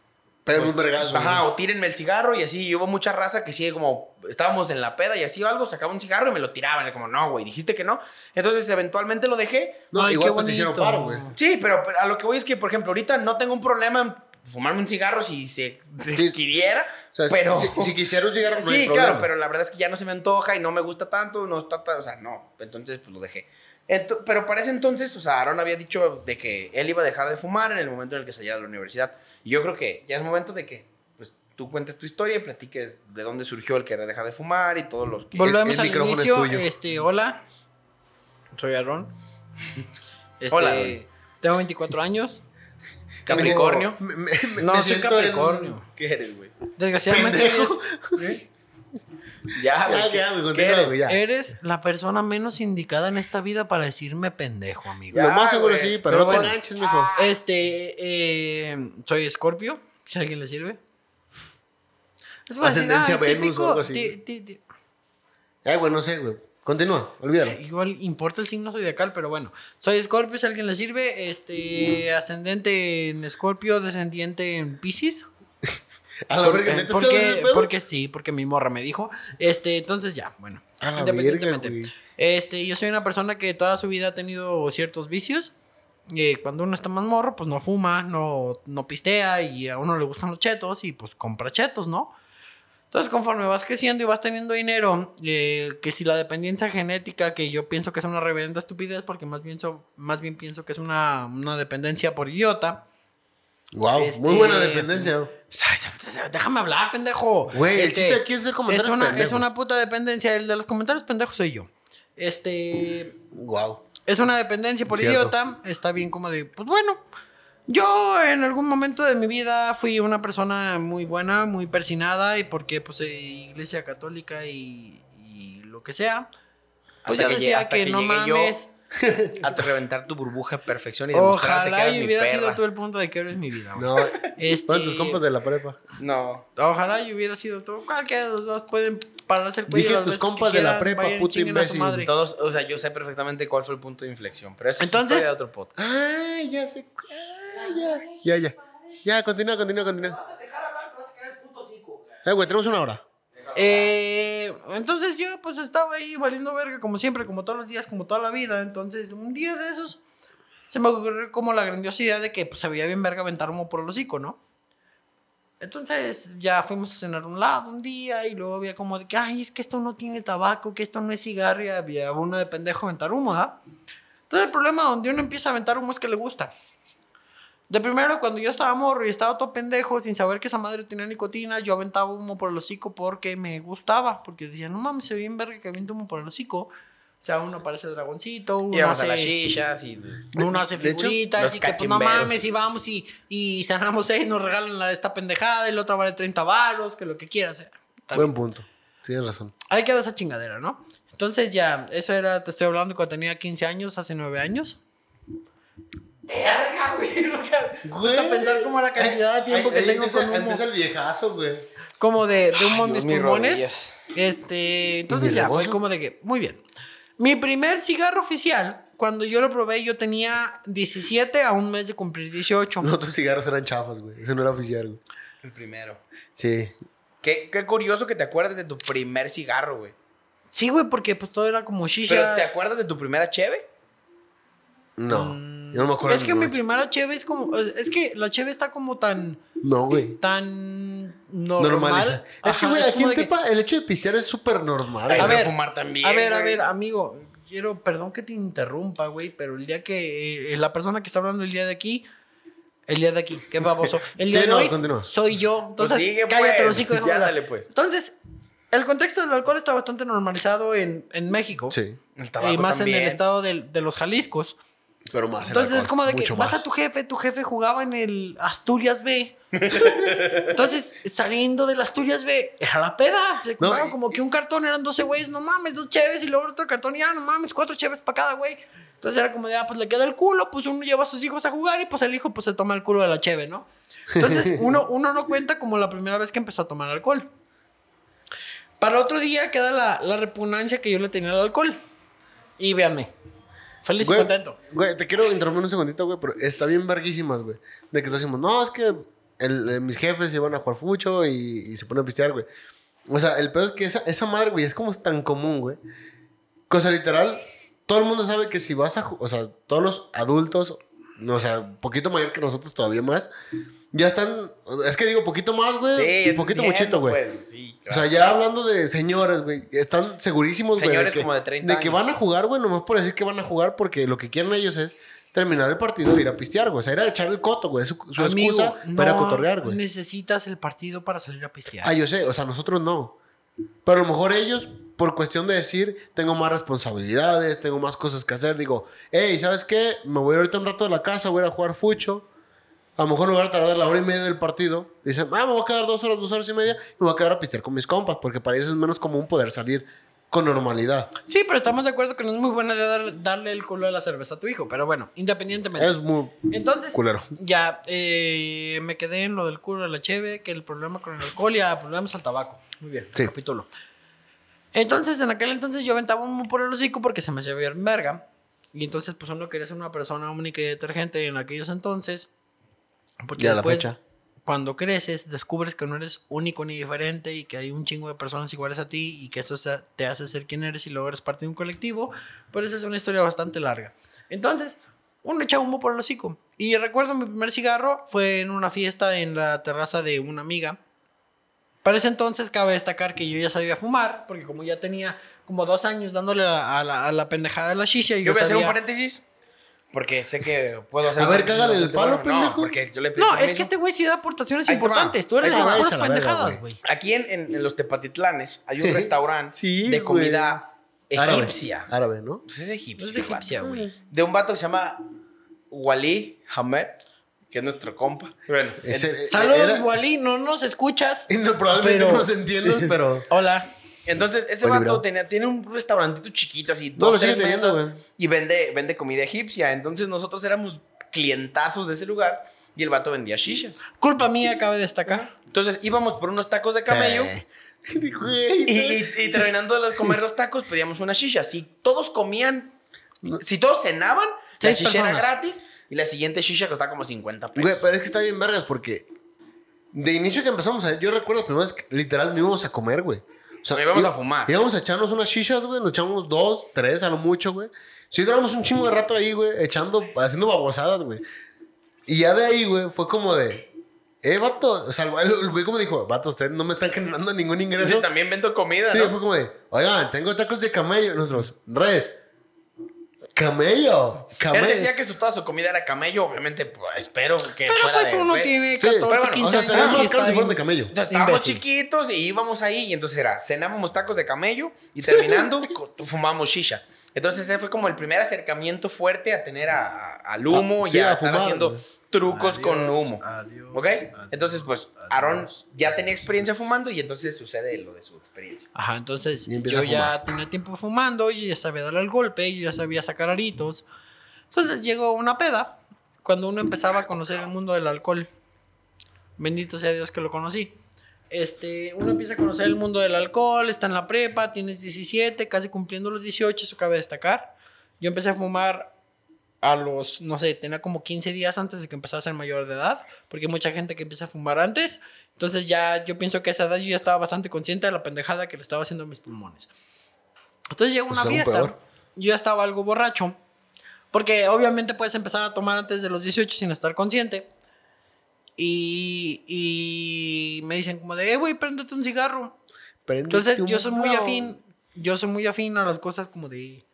pero pues, un vergazo. ajá, güey. o tírenme el cigarro y así. Y hubo mucha raza que sí, como estábamos en la peda y así o algo, sacaba un cigarro y me lo tiraban. Era como, no, güey, dijiste que no. Entonces eventualmente lo dejé. No, Ay, igual qué pues te hicieron paro, güey. Sí, pero, pero a lo que voy es que, por ejemplo, ahorita no tengo un problema en fumarme un cigarro si se requiriera. O sea, pero... si, si quisiera un cigarro, no hay Sí, problema. claro, pero la verdad es que ya no se me antoja y no me gusta tanto, no está tan- o sea, no, entonces pues lo dejé. Ento- pero para ese entonces, o sea, Aaron había dicho de que él iba a dejar de fumar en el momento en el que saliera de la universidad. Y yo creo que ya es momento de que pues, tú cuentes tu historia y platiques de dónde surgió el querer dejar de fumar y todos los que... Volvemos el al micrófono es inicio. tuyo. Este, hola. Soy Aaron. Este, Hola, Aaron. Tengo 24 años. Capricornio. Me- me- me- No, me soy en- Capricornio. ¿Qué eres, güey? Desgraciadamente eres, Ya, güey. Ya, ¿qué- ya, güey, qué continúa, eres? ya. eres la persona menos indicada en esta vida para decirme pendejo, amigo. Ya, Lo más seguro güey. sí, pero, Pero no bueno. te enganches, mijo. Este, eh, soy Scorpio, si a alguien le sirve. Es fácil, Ascendencia ah, Venus o algo así. ti- ti- ti- Ay, güey, no sé, güey. Continúa, olvídalo. Eh, Igual importa el signo zodiacal, pero bueno. Soy Scorpio, si a alguien le sirve. Este, ascendente en Scorpio, descendiente en Pisces. A la verga, ¿neta sabes porque, porque sí, porque mi morra me dijo. Este, entonces ya, bueno. A la independientemente. verga. Este, yo soy una persona que toda su vida ha tenido ciertos vicios. Eh, cuando uno está más morro, pues no fuma, no, no pistea y a uno le gustan los chetos y pues compra chetos, ¿no? Entonces, conforme vas creciendo y vas teniendo dinero, eh, que si la dependencia genética, que yo pienso que es una reverenda estupidez, porque más bien, so- más bien pienso que es una, una dependencia por idiota. Wow, Este- muy buena dependencia. Déjame hablar, pendejo. Güey, el Este, chiste aquí es hacer es comentarios una, es una puta dependencia. El de los comentarios pendejos soy yo. Este. Wow. Es una dependencia por Cierto. idiota. Está bien como de, pues bueno. Yo en algún momento de mi vida fui una persona muy buena, muy persinada y porque pues eh, iglesia católica y, y lo que sea. Pues Hasta yo que decía que, que no yo. A te reventar tu burbuja de perfección y demostrarte que Ojalá eras y mi hubiera perra. sido tú el punto de que eres mi vida, güey. No, Este- tus compas de la prepa. No. Ojalá y hubiera sido tú. Cualquiera de los dos pueden pararse el cuello Dije las tus veces que compas de la quieran, prepa, vayan y puto chinguen a su imbécil. madre. Todos, o sea, yo sé perfectamente cuál fue el punto de inflexión, pero eso Entonces- es historia de otro podcast. Ah, ya sé. Ah, ya. Ya, ya. Ya, continúa, continúa, continúa. a dejar hablar, te vas a caer el puto hocico. Eh, güey, tenemos una hora. Eh, entonces yo pues estaba ahí valiendo verga como siempre, como todos los días, como toda la vida. Entonces un día de esos se me ocurrió como la grandiosidad de que pues se veía bien verga aventar humo por el hocico, ¿no? Entonces ya fuimos a cenar un lado un día y luego había como de que, ay, es que esto no tiene tabaco, que esto no es cigarro y había uno de pendejo aventar humo, ¿ah? Entonces el problema donde uno empieza a aventar humo es que le gusta. De primero, cuando yo estaba morro y estaba todo pendejo, sin saber que esa madre tenía nicotina, yo aventaba humo por el hocico porque me gustaba. Porque decía, no mames, se ve bien verga que aviento humo por el hocico. O sea, uno parece dragoncito, uno Íbamos a las hace, shishas y... uno hace hecho, figuritas los y que pues no mames y vamos y, y sanamos seis, nos regalan la, esta pendejada y la otra vale 30 varos, que lo que quieras. eh. Buen punto. Tienes razón. Ahí quedó esa chingadera, ¿no? Entonces ya, eso era, te estoy hablando cuando tenía 15 años, hace 9 años. Verga, güey. Me gusta pensar como la cantidad de tiempo que tengo con humo. Empieza el viejazo, güey. Como de, de humo en mis pulmones. Este, entonces ya, fue como de que, muy bien. Mi primer cigarro oficial, cuando yo lo probé, yo tenía 17 a un mes de cumplir 18. Los otros cigarros eran chafas, güey. Ese no era oficial, güey. El primero. Sí. Qué, qué curioso que te acuerdes de tu primer cigarro, güey. Sí, güey, porque pues todo era como shisha. Pero ¿te acuerdas de tu primera cheve? No. Yo no me acuerdo. es que de mi primera cheve es como, es que la cheve está como tan, No, güey. tan normal. Normaliza. Es que, güey, aquí en de que- Tepa el hecho de pistear es súper normal. Ay, A de ver, fumar también. A ver, a ver, amigo, quiero, perdón que te interrumpa, güey, pero el día que eh, la persona que está hablando el día de aquí, el día de aquí, qué baboso, el día Sí, de no, hoy continúa. soy yo. Pues Entonces, sigue, cállate pues. los Ya dale, pues. Entonces, el contexto del alcohol está bastante normalizado en, en México. Sí. El tabaco Y más en el estado del- de, los Jaliscos. Pero más. Entonces es como de que vas más. a tu jefe, tu jefe jugaba en el Asturias B. Entonces, saliendo del Asturias B, era la peda. Se No, y- como que un cartón eran 12 güeyes, no mames, dos cheves y luego otro cartón y ya, no mames, cuatro cheves para cada güey. Entonces era como de, ah, pues le queda el culo, pues uno lleva a sus hijos a jugar y pues el hijo pues se toma el culo de la cheve, ¿no? Entonces uno, uno no cuenta como la primera vez que empezó a tomar alcohol. Para otro día queda la, la repugnancia que yo le tenía al alcohol. Y véanme, feliz y Güey, contento. Güey, te quiero interrumpir un segundito, güey, pero está bien verguísimas, güey. De que decimos, no, es que el- eh, mis jefes iban a jugar fucho y, y se ponen a pistear, güey. O sea, el pedo es que esa, esa madre, güey, es como tan común, güey. Cosa literal, todo el mundo sabe que si vas a... O sea, todos los adultos, o sea, un poquito mayor que nosotros, todavía más, ya están... Es que digo, poquito más, güey. Sí, un poquito entiendo, muchito, güey. pues, sí, O sea, ya hablando de señores, güey, están segurísimos, güey. Señores que, como de 30 De que años. van a jugar, güey, nomás por decir que van a jugar, porque lo que quieren ellos es terminar el partido e ir a pistear, güey. O sea, ir a echar el coto, güey. Es su, su Amigo, excusa para no cotorrear, güey. Necesitas el partido para salir a pistear. Ah, yo sé, o sea, nosotros no. Pero a lo mejor ellos, por cuestión de decir, tengo más responsabilidades, tengo más cosas que hacer, digo, hey, ¿sabes qué? Me voy ahorita un rato de la casa, voy a ir a jugar fucho. A lo mejor en lugar de tardar la hora y media del partido, dicen, ah, me voy a quedar dos horas, dos horas y media, y me voy a quedar a pistear con mis compas, porque para ellos es menos común poder salir con normalidad. Sí, pero estamos de acuerdo que no es muy buena idea dar- darle el culo de la cerveza a tu hijo. Pero bueno, independientemente. Es muy Entonces, culero. ya eh, me quedé en lo del culo de la cheve, que el problema con el alcohol y ya volvemos al tabaco. Muy bien, Sí. capítulo. Entonces, en aquel entonces yo aventaba un por el hocico porque se me hacía bien verga. Y entonces, pues uno quería ser una persona única y detergente en aquellos entonces. Porque Ya a la después, fecha. cuando creces, descubres que no eres único ni diferente y que hay un chingo de personas iguales a ti y que eso te hace ser quien eres y luego eres parte de un colectivo. Pero esa es una historia bastante larga. Entonces, uno echa humo por el hocico. Y recuerdo mi primer cigarro fue en una fiesta en la terraza de una amiga. Para ese entonces cabe destacar que yo ya sabía fumar, porque como ya tenía como dos años dándole a, a la, a la pendejada de la shisha, y Yo yo voy a hacer un sabía... paréntesis. Porque sé que puedo hacer. A ver, cágale el palo, pendejo. No, porque yo le pedí No, es que este güey sí da aportaciones Ahí te va. importantes. Tú eres Ahí de puras verga, pendejadas, güey. güey. Aquí en, en- en los Tepatitlanes hay un restaurante Sí, de güey. comida Árabe. egipcia. Árabe, ¿no? Pues es egipcia. Es de egipcia, güey. De un vato que se llama Wali Hamed, que es nuestro compa. Bueno, Ese- Saludos, era- Wally. No nos escuchas. Y no, probablemente Pero- no nos entiendas, pero... Hola. Entonces, ese vato tenía, tiene un restaurantito chiquito, así, No, dos, tres mesas, güey. y vende, vende comida egipcia. Entonces, nosotros éramos clientazos de ese lugar y el vato vendía shishas. Culpa mía, cabe destacar. Entonces, íbamos por unos tacos de camello. Sí. Y, y- y terminando de comer los tacos, pedíamos una shisha. Si todos comían, si todos cenaban, la shisha era gratis y la siguiente shisha costaba como 50 pesos. Güey, pero es que está bien vergas porque de inicio que empezamos a... Yo recuerdo que literal no íbamos a comer, güey. Sea, íbamos a fumar. Íbamos a echarnos unas shishas, güey. Nos echamos dos, tres, a lo mucho, güey. Sí, duramos un chingo de rato ahí, güey, echando, haciendo babosadas, güey. Y ya de ahí, güey, fue como de... Eh, vato, o sea, el el güey como dijo, vato, ustedes no me están generando ningún ingreso. Sí, también vendo comida, Sí, ¿no? fue como de, oigan, tengo tacos de camello. Nosotros, res. Camello. Camello. Él decía que su, toda su comida era camello, obviamente, pues, espero que Pero fuera pues de uno res. tiene Sí, 14, pero bueno, 15 O sea, años. y más está caro si fueran bien. de camello. Entonces estábamos Imbécil. chiquitos y íbamos ahí y entonces era, cenábamos tacos de camello y terminando fumábamos shisha. Entonces ese fue como el primer acercamiento fuerte a tener a- a- al humo Ah, y sí, a, a estar fumar, haciendo güey. Trucos con Adiós, humo. adiós, ¿Ok? adiós, Entonces pues Aaron ya tenía experiencia fumando y entonces sucede lo de su experiencia. Ajá, entonces yo a ya tenía tiempo fumando, yo ya sabía darle el golpe, yo ya sabía sacar aritos. Entonces llegó una peda cuando uno empezaba a conocer el mundo del alcohol. Bendito sea Dios que lo conocí. Este, uno empieza a conocer el mundo del alcohol, está en la prepa, tienes 17, casi cumpliendo los 18, eso cabe destacar. Yo empecé a fumar a los, no sé, tenía como 15 días antes de que empezara a ser mayor de edad, porque hay mucha gente que empieza a fumar antes. Entonces ya yo pienso que a esa edad yo ya estaba bastante consciente de la pendejada que le estaba haciendo a mis pulmones. Entonces llegó Pues una fiesta, peor. yo ya estaba algo borracho, porque obviamente puedes empezar a tomar antes de los 18 sin estar consciente. Y, y me dicen como de, eh, güey, préndete un cigarro. Préndete Entonces un yo soy muy afín, yo soy muy afín a las cosas como de,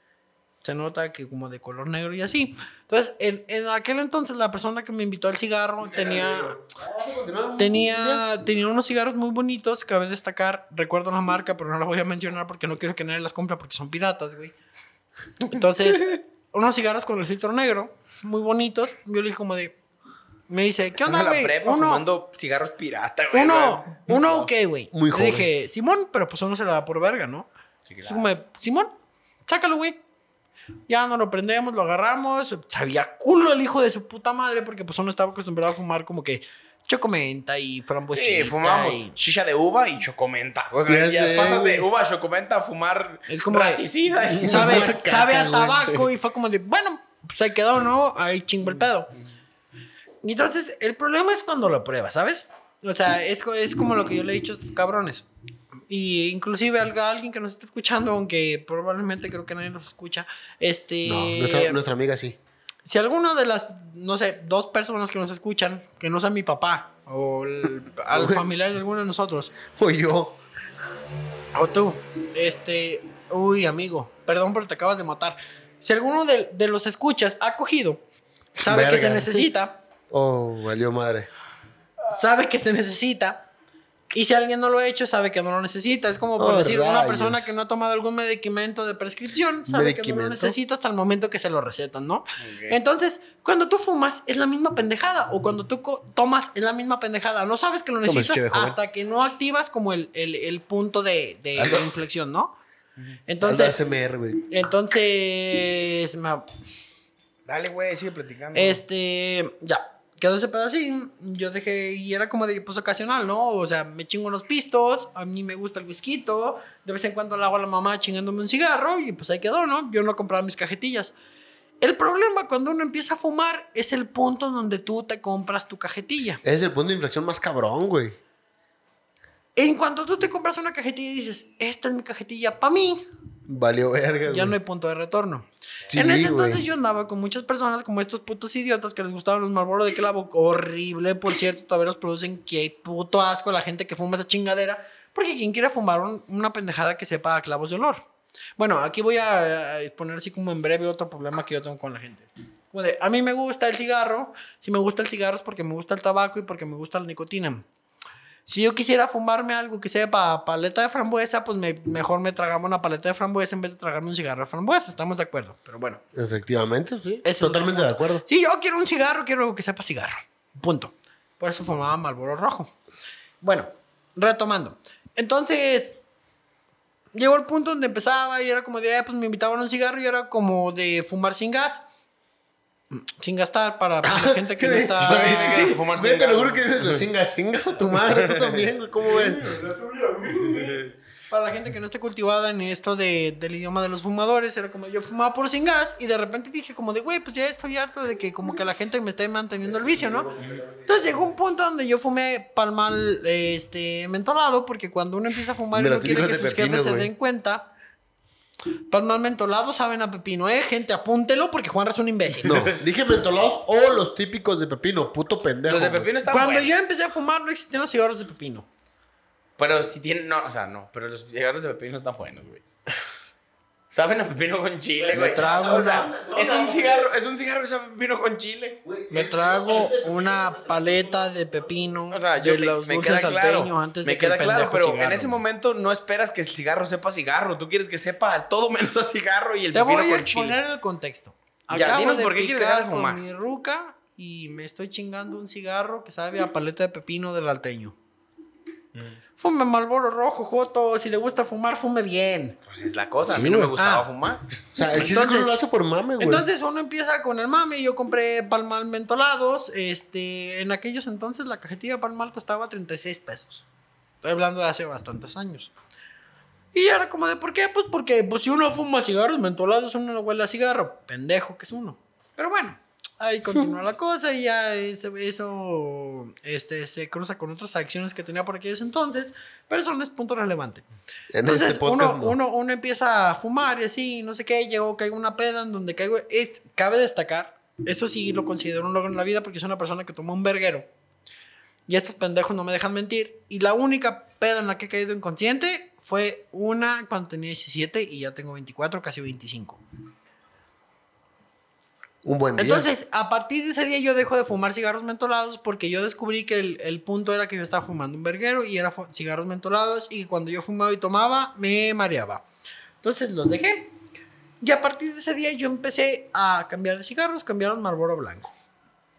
se nota que como de color negro y así. Entonces, en, en aquel entonces la persona que me invitó al cigarro tenía, ¿Vas a continuar? tenía, tenía unos cigarros muy bonitos, cabe destacar, recuerdo la marca, pero no la voy a mencionar porque no quiero que nadie las compre porque son piratas, güey. Entonces, unos cigarros con el filtro negro, muy bonitos. Yo le dije como de, me dice, ¿qué onda, güey? Uno, fumando cigarros pirata, güey. uno, uno, ok, güey. Muy Le joven. dije, Simón, pero pues uno se la da por verga, ¿no? Sí, claro. Simón, sácalo, güey. Ya no lo prendemos, lo agarramos. Sabía culo el hijo de su puta madre porque pues uno estaba acostumbrado a fumar como que chocomenta y frambuesita. Sí, fumábamos y- shisha de uva y chocomenta. O sea, Ya ya sé, pasas de uva a chocomenta a fumar Es como de- raticida. y- sabe, caca, sabe a tabaco y fue como de, bueno, pues ahí quedó, ¿no? Ahí chingo el pedo. Y entonces, el problema es cuando lo pruebas, ¿sabes? O sea, es, es como lo que yo le he dicho a estos cabrones. Y inclusive alguien que nos está escuchando, aunque probablemente creo que nadie nos escucha, este... No, nuestra, nuestra amiga sí. Si alguno de las, no sé, dos personas que nos escuchan, que no sea mi papá o el, al familiar de alguno de nosotros, Fue yo. o tú, este, uy, amigo, perdón, pero te acabas de matar. Si alguno de, de los escuchas ha cogido, sabe que se necesita, Oh, valió madre. sabe que se necesita. Y si alguien no lo ha hecho, sabe que no lo necesita. Es como por Oh, decir, una persona que no ha tomado algún medicamento de prescripción, sabe que no lo necesita hasta el momento que se lo recetan, ¿no? Entonces, cuando tú fumas, es la misma pendejada. O cuando tú tomas, es la misma pendejada. No sabes que lo necesitas chévere, hasta que no activas como el, el- el punto de, de- inflexión, ¿no? Entonces. Entonces, ASMR, güey. entonces, me- Dale, güey, sigue platicando. este, ya. Quedó ese pedo así. Yo dejé, y era como de pues ocasional, ¿no? O sea, me chingo unos pistos. A mí me gusta el whisky. De vez en cuando le hago a la mamá chingándome un cigarro. Y pues ahí quedó, ¿no? Yo no compraba mis cajetillas. El problema cuando uno empieza a fumar es el punto en donde tú te compras tu cajetilla. Es el punto de inflexión más cabrón, güey. En cuanto tú te compras una cajetilla y dices, esta es mi cajetilla para mí, Valió verga, güey. ya no hay punto de retorno. Sí, en ese güey. entonces yo andaba con muchas personas como estos putos idiotas que les gustaban los Marlboro de clavo. Horrible, por cierto, todavía los producen. Qué puto asco la gente que fuma esa chingadera. Porque quien quiera fumar un- una pendejada que sepa a clavos de olor. Bueno, aquí voy a, a exponer así como en breve otro problema que yo tengo con la gente. A mí me gusta el cigarro. Si me gusta el cigarro es porque me gusta el tabaco y porque me gusta la nicotina. Si yo quisiera fumarme algo que sepa paleta de frambuesa, pues me- mejor me tragamos una paleta de frambuesa en vez de tragarme un cigarro de frambuesa. Estamos de acuerdo. Pero bueno. Efectivamente, sí. Totalmente de acuerdo. Sí, yo quiero un cigarro, quiero algo que sepa cigarro. Punto. Por eso fumaba Marlboro rojo. Bueno, retomando. Entonces, llegó el punto donde empezaba y era como de, pues me invitaban a un cigarro y era como de fumar sin gas. Sin gastar para la gente que no está... Yo te lo juro que dices, lo cingas, cingas a tu madre, tú también, güey, ¿cómo ves? Para la gente que no esté cultivada en esto de, del idioma de los fumadores, era como yo fumaba por sin gas y de repente dije como de, güey, pues ya estoy harto de que como que la gente me esté manteniendo el vicio, ¿no? Entonces llegó un punto donde yo fumé palmal este, mentolado porque cuando uno empieza a fumar y no quiere que sus pepino, jefes se den cuenta, palmal mentolado saben a pepino, ¿eh? Gente, apúntelo porque Juan es un imbécil. No, dije mentolados o los típicos de pepino, puto pendejo. Los de pepino están Cuando buenos. yo empecé a fumar no existían los cigarros de pepino. Pero si tienen, no, o sea, no, pero los cigarros de pepino están buenos, güey. Saben a pepino con chile, güey. trago O sea, es un cigarro, es un cigarro que sabe a pepino con chile. Me trago una paleta de pepino O sea, yo de me, los me dulces queda claro. antes me de que queda el claro, pero en ese momento no esperas que el cigarro sepa cigarro. Tú quieres que sepa todo menos a cigarro y el Te pepino voy a con exponer chile. el contexto. Ya, Acabo dinos de por qué quieres dejar de fumar. con mi ruca y me estoy chingando un cigarro que sabe a paleta de pepino del alteño. Mm. Fume Malboro rojo, Joto. Si le gusta fumar, fume bien. Pues es la cosa, a mí no me gustaba Ah. fumar. O sea, el chiste es que Entonces- uno lo hace por mame, güey. Entonces uno empieza con el mame. Yo compré palmal mentolados. Este, en aquellos entonces la cajetilla de palmal costaba 36 pesos. Estoy hablando de hace bastantes años. Y era como de, ¿por qué? Pues porque pues, si uno fuma cigarros mentolados, uno no huele a cigarro. Pendejo que es uno. Pero bueno, ahí continúa la cosa y ya eso, este, se cruza con otras acciones que tenía por aquellos entonces. Pero eso no es punto relevante. en Entonces este podcast uno, no. uno, uno empieza a fumar y así, no sé qué, llegó, caigo una peda en donde caigo. es- cabe destacar, eso sí lo considero un logro en la vida porque soy una persona que tomó un verguero. Y estos pendejos no me dejan mentir. Y la única peda en la que he caído inconsciente fue una cuando tenía 17 y ya tengo 24, casi 25. Un buen día. Entonces, a partir de ese día yo dejo de fumar cigarros mentolados porque yo descubrí que el, el punto era que yo estaba fumando un verguero y era cigarros mentolados y cuando yo fumaba y tomaba me mareaba. Entonces los dejé. Y a partir de ese día yo empecé a cambiar de cigarros, cambiar al Marlboro blanco.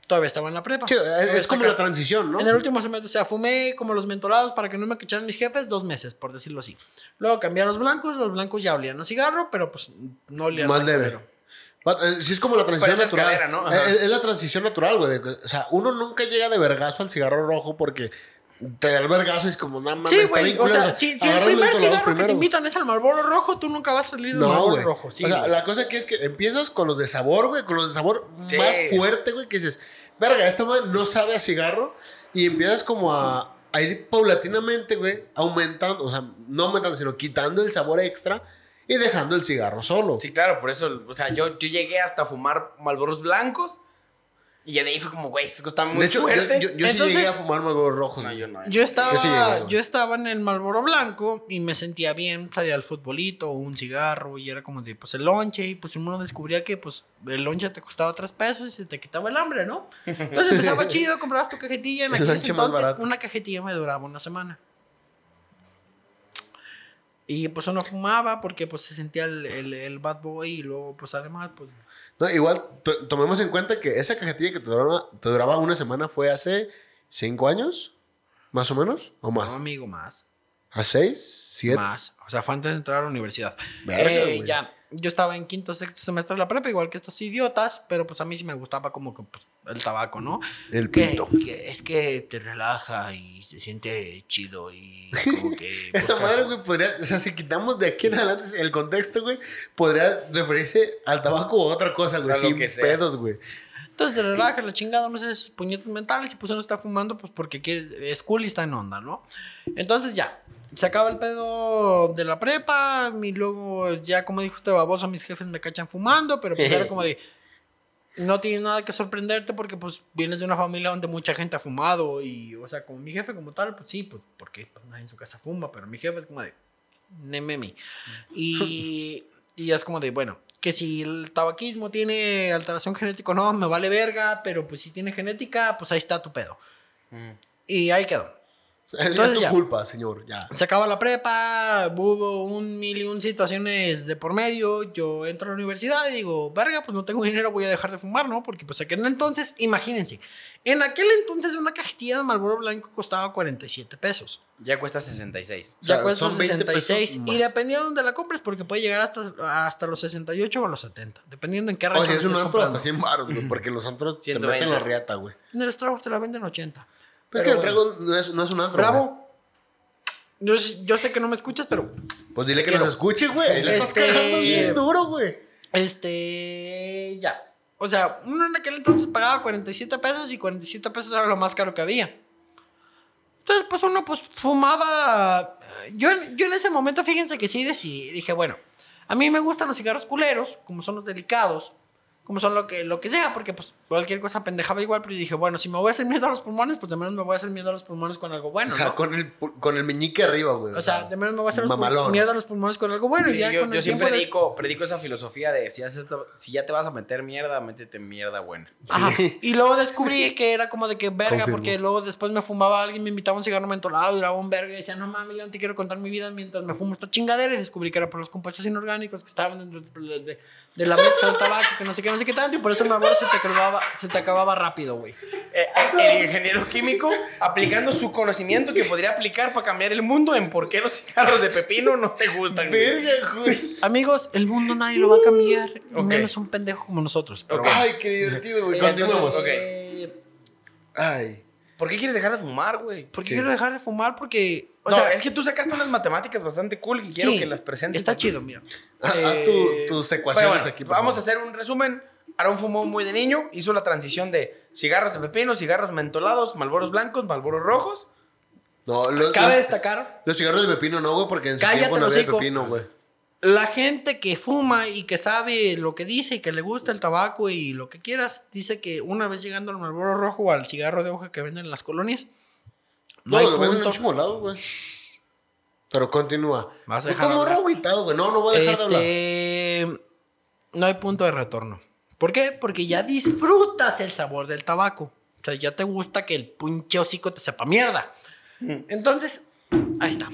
Todavía estaba en la prepa. Sí, es, como la transición, ¿no? en el último semestre, o sea, fumé como los mentolados para que no me cacharan mis jefes dos meses, por decirlo así. Luego cambié a los blancos, los blancos ya olían a cigarro, pero pues no olían Más leve. culero. Eh, Sí, es como la transición la natural. escalera, ¿no? Es, es la transición natural, güey. O sea, uno nunca llega de vergazo al cigarro rojo porque te da el vergazo y es como, nada más. Sí, güey. O sea, si, si el primer cigarro que primero. te invitan es al Marlboro rojo, tú nunca vas a salir del No, Marlboro güey. rojo. Sí, o sea, la cosa aquí es que empiezas con los de sabor, güey, con los de sabor Sí. más fuerte, güey, que dices, verga, esta madre no sabe a cigarro. Y empiezas como a, a ir paulatinamente, güey, aumentando, o sea, no aumentando, sino quitando el sabor extra y dejando el cigarro solo. Sí, claro, por eso, o sea, yo, yo llegué hasta fumar malboros blancos y ya de ahí fue como, güey, estos están muy de hecho, yo, fuertes. yo, yo sí Entonces- llegué a fumar malboros rojos. No, yo no. Yo estaba, Yo sí yo estaba en el Marlboro blanco y me sentía bien, salía al futbolito o un cigarro y era como de, pues el lonche y pues uno descubría que pues el lonche te costaba tres pesos y se te quitaba el hambre, ¿no? Entonces empezaba chido, comprabas tu cajetilla, en El aquellos lonche más entonces una cajetilla me duraba una semana. Y pues uno fumaba porque pues se sentía el, el, el bad boy y luego pues además pues... No, igual, to- tomemos en cuenta que esa cajetilla que te duraba, te duraba una semana fue hace cinco años, más o menos, o más. No, amigo, más. ¿A seis? ¿Siete? Más. O sea, fue antes de entrar a la universidad. Verga, Eh, ya. Yo estaba en quinto, sexto semestre de la prepa, igual que estos idiotas, pero pues a mí sí me gustaba como que pues, el tabaco, ¿no? El Que, pito. que es que te relaja y se siente chido y como que... Esa madre, güey, podría, o sea, si quitamos de aquí en adelante el contexto, güey, podría referirse al tabaco o a otra cosa, güey, sin que sea. pedos, güey. Entonces te relaja la chingada, no sé, sus puñetes mentales y pues uno está fumando pues porque quiere, es cool y está en onda, ¿no? Entonces ya, se acaba el pedo de la prepa y luego ya como dijo este baboso, mis jefes me cachan fumando, pero pues era como de... No tienes nada que sorprenderte porque pues vienes de una familia donde mucha gente ha fumado y, o sea, como mi jefe como tal, pues sí, pues porque pues, nadie en su casa fuma, pero mi jefe es como de... Nememi. Y, y es como de, bueno, que si el tabaquismo tiene alteración genética o no, me vale verga, pero pues si tiene genética, pues ahí está tu pedo. Mm. Y ahí quedó. Es, Entonces tu ya. culpa, señor. Ya. Se acaba la prepa, hubo un mil y un situaciones de por medio. Yo entro a la universidad y digo, verga, pues no tengo dinero, voy a dejar de fumar, ¿no? Porque pues aquel entonces, imagínense, en aquel entonces una cajetilla de Marlboro Blanco costaba 47 pesos. Ya cuesta 66. O sea, Ya cuesta son 20 pesos 66. más. Y dependiendo de dónde la compres, porque puede llegar hasta, hasta los 68 o los 70. Dependiendo en qué O rancho si es la un antro hasta comprando. 100 baros, güey. Porque los antros te 120. meten la riata, güey. En el Starbucks te la venden 80. Pero es que el bueno. trago no es, no es un antro. güey. Bravo. Yo, yo sé que no me escuchas, pero Pues dile que Quiero. nos escuche, güey. Le estás Este- cagando bien duro, güey. Este, ya. O sea, uno en aquel entonces pagaba 47 pesos y 47 pesos era lo más caro que había. Entonces, pues uno pues fumaba. Yo, yo en ese momento, fíjense que sí decidí, dije, bueno, a mí me gustan los cigarros culeros, como son los delicados, como son lo que, lo que sea, porque pues cualquier cosa pendejaba igual, pero dije, bueno, si me voy a hacer miedo a los pulmones, pues de menos me voy a hacer miedo a los pulmones con algo bueno. o sea, ¿no? con, el, con el meñique arriba, güey. O sea, de menos me voy a hacer los mierda a los pulmones con algo bueno. y Sí, ya yo con yo el siempre predico, esa filosofía de si, haces esto- si ya te vas a meter mierda, métete mierda buena. Ajá. Y luego descubrí que era como de que verga, Confirmo. porque luego después me fumaba alguien, me invitaba un cigarro mentolado, duraba un verga y decía, no mames, yo no te quiero contar mi vida mientras me fumo esta chingadera. Y descubrí que era por los compuestos inorgánicos que estaban dentro de, de- de la mezcla del tabaco, que no sé qué, no sé qué tanto. Y por eso el Marlboro se te acababa, se te acababa rápido, güey. Eh, eh, el ingeniero químico aplicando su conocimiento que podría aplicar para cambiar el mundo en por qué los cigarros de pepino no te gustan. güey. Verga, güey. Amigos, el mundo nadie lo va a cambiar, y Ok. menos un pendejo como nosotros. Pero Ok. bueno. Ay, qué divertido, güey. Continuamos. ok. eh, Ay. ¿Por qué quieres dejar de fumar, güey? ¿Por qué Sí. quiero dejar de fumar? Porque, o no, sea, es que tú sacaste unas matemáticas bastante cool y quiero sí, que las presentes. Está aquí. chido, mira. Ah, Haz Eh, tu- tus ecuaciones bueno, aquí, por vamos a favor. hacer un resumen. Aaron fumó muy de niño, hizo la transición de cigarros de pepino, cigarros mentolados, malboros blancos, malboros rojos. No, lo- Cabe los, destacar los cigarros de pepino no, güey, porque en su tiempo no había pepino, güey. La gente que fuma y que sabe lo que dice y que le gusta el tabaco y lo que quieras, dice que una vez llegando al Marlboro rojo o al cigarro de hoja que venden en las colonias, no, lo venden en lados, güey. Pero continúa. Vas a Yo dejar como güey. No, no voy a dejar de hablar. Este, no hay punto de retorno. ¿Por qué? Porque ya disfrutas el sabor del tabaco. O sea, ya te gusta que el pinche hocico te sepa mierda. Entonces, ahí está.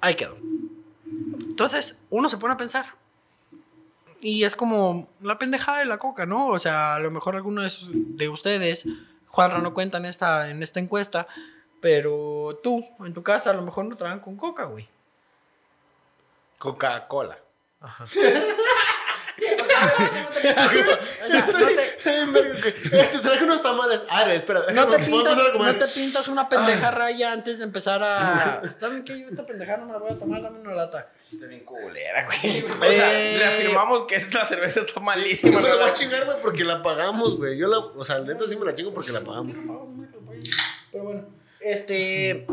Ahí quedó. Entonces, uno se pone a pensar. Y es como la pendejada de la coca, ¿no? O sea, a lo mejor alguno de, ustedes, Juanra, no cuenta en esta, en esta encuesta, pero tú, en tu casa, a lo mejor no tragan con coca, güey. Coca-Cola. No te- traje unos tamales. Ah, espera. No te, a pintas, a no te pintas una pendeja raya antes de empezar a. ¿Saben qué? Esta pendejada no me la voy a tomar, dame una lata. Está bien culera, güey. O sea, Eh, reafirmamos que esta cerveza está malísima. me la voy a chingar, güey, porque la pagamos, güey. Yo la, o sea, neta sí me la chingo porque la pagamos. Pero bueno, este.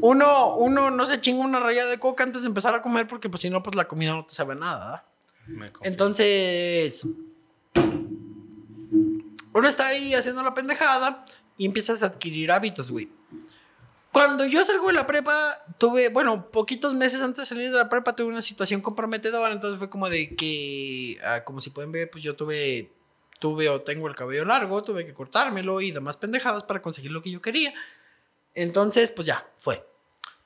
Uno, uno no se chinga una raya de coca antes de empezar a comer porque, pues, si no, pues la comida no te sabe a nada. Entonces. Uno está ahí haciendo la pendejada y empiezas a adquirir hábitos, güey. Cuando yo salgo de la prepa, tuve, bueno, poquitos meses antes de salir de la prepa, tuve una situación comprometedora. Entonces fue como de que, ah, como si pueden ver, pues yo tuve, tuve o tengo el cabello largo, tuve que cortármelo y demás pendejadas para conseguir lo que yo quería. Entonces, pues ya, fue.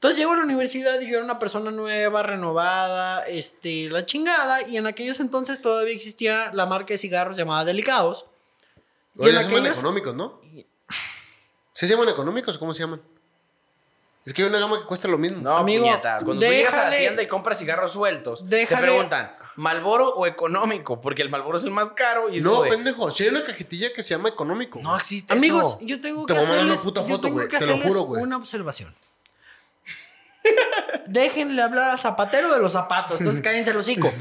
Entonces llego a la universidad y yo era una persona nueva, renovada, este, la chingada. Y en aquellos entonces todavía existía la marca de cigarros llamada Delicados. Y Oye, en se llaman aquellos- económicos, ¿no? ¿Sí se llaman económicos o cómo se llaman? Es que hay una gama que cuesta lo mismo. No, Amigo, puñetas. Cuando tú llegas a la tienda y compras cigarros sueltos, te Déjale- preguntan, ¿Malboro o económico? Porque el Malboro es el más caro y es No, de, pendejo. Si hay una cajetilla que se llama económico. No existe Amigos, eso. yo tengo Te que voy a mandar una hacerles, puta yo foto, tengo que te lo hacerles juro, güey. una observación. Déjenle hablar al zapatero de los zapatos, entonces cállense el hocico.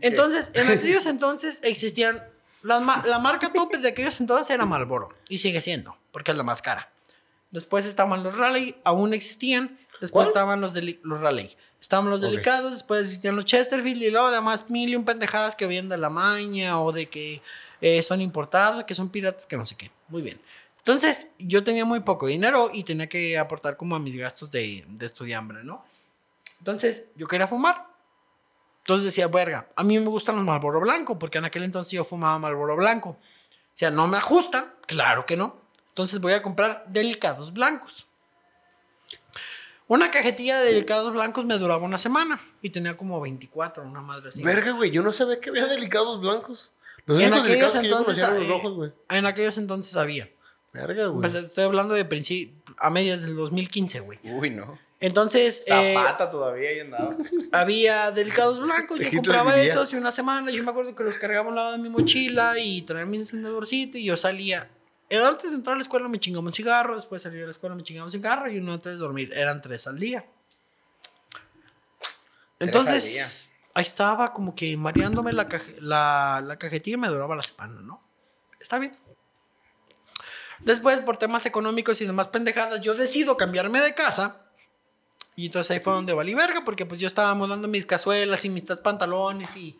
Entonces, en aquellos entonces existían. la marca top de aquellos entonces era Marlboro. Y sigue siendo, porque es la más cara. Después estaban los Raleigh, aún existían. Después ¿Cuál? estaban los, los Raleigh. Estaban los delicados, después existían los Chesterfield y luego además mil y un pendejadas que vienen de la maña o de que eh, son importados, que son piratas, que no sé qué. Muy bien. Entonces, yo tenía muy poco dinero y tenía que aportar como a mis gastos de, de estudiambre, ¿no? Entonces, yo quería fumar. Entonces decía, verga, a mí me gustan los Marlboro Blanco, porque en aquel entonces yo fumaba Marlboro Blanco. O sea, no me ajusta, claro que no. Entonces voy a comprar delicados blancos. Una cajetilla de delicados blancos me duraba una semana y tenía como 24, una madre así. Verga, güey, yo no sabía que había delicados blancos. Los en únicos aquellos delicados que yo entonces, conocía eran los eh, rojos, güey. en aquellos entonces había. Verga, güey. Pues estoy hablando de principio, a medias del 2015, güey. Uy, no. Entonces, eh, Zapata todavía ahí andaba. había delicados blancos, yo compraba esos y una semana, yo me acuerdo que los cargaba a un lado de mi mochila y traía mi encendedorcito y yo salía. Eh, Antes de entrar a la escuela me chingaba un cigarro, después de salir de la escuela me chingaba un cigarro y uno antes de dormir. Eran tres al día. al Entonces, día. ahí estaba como que mareándome la, caje- la, la cajetilla y me duraba la semana, ¿no? Está bien. Después, por temas económicos y demás pendejadas, yo decido cambiarme de casa. Y entonces ahí fue donde valí verga, porque pues yo estaba mudando mis cazuelas y mis pantalones y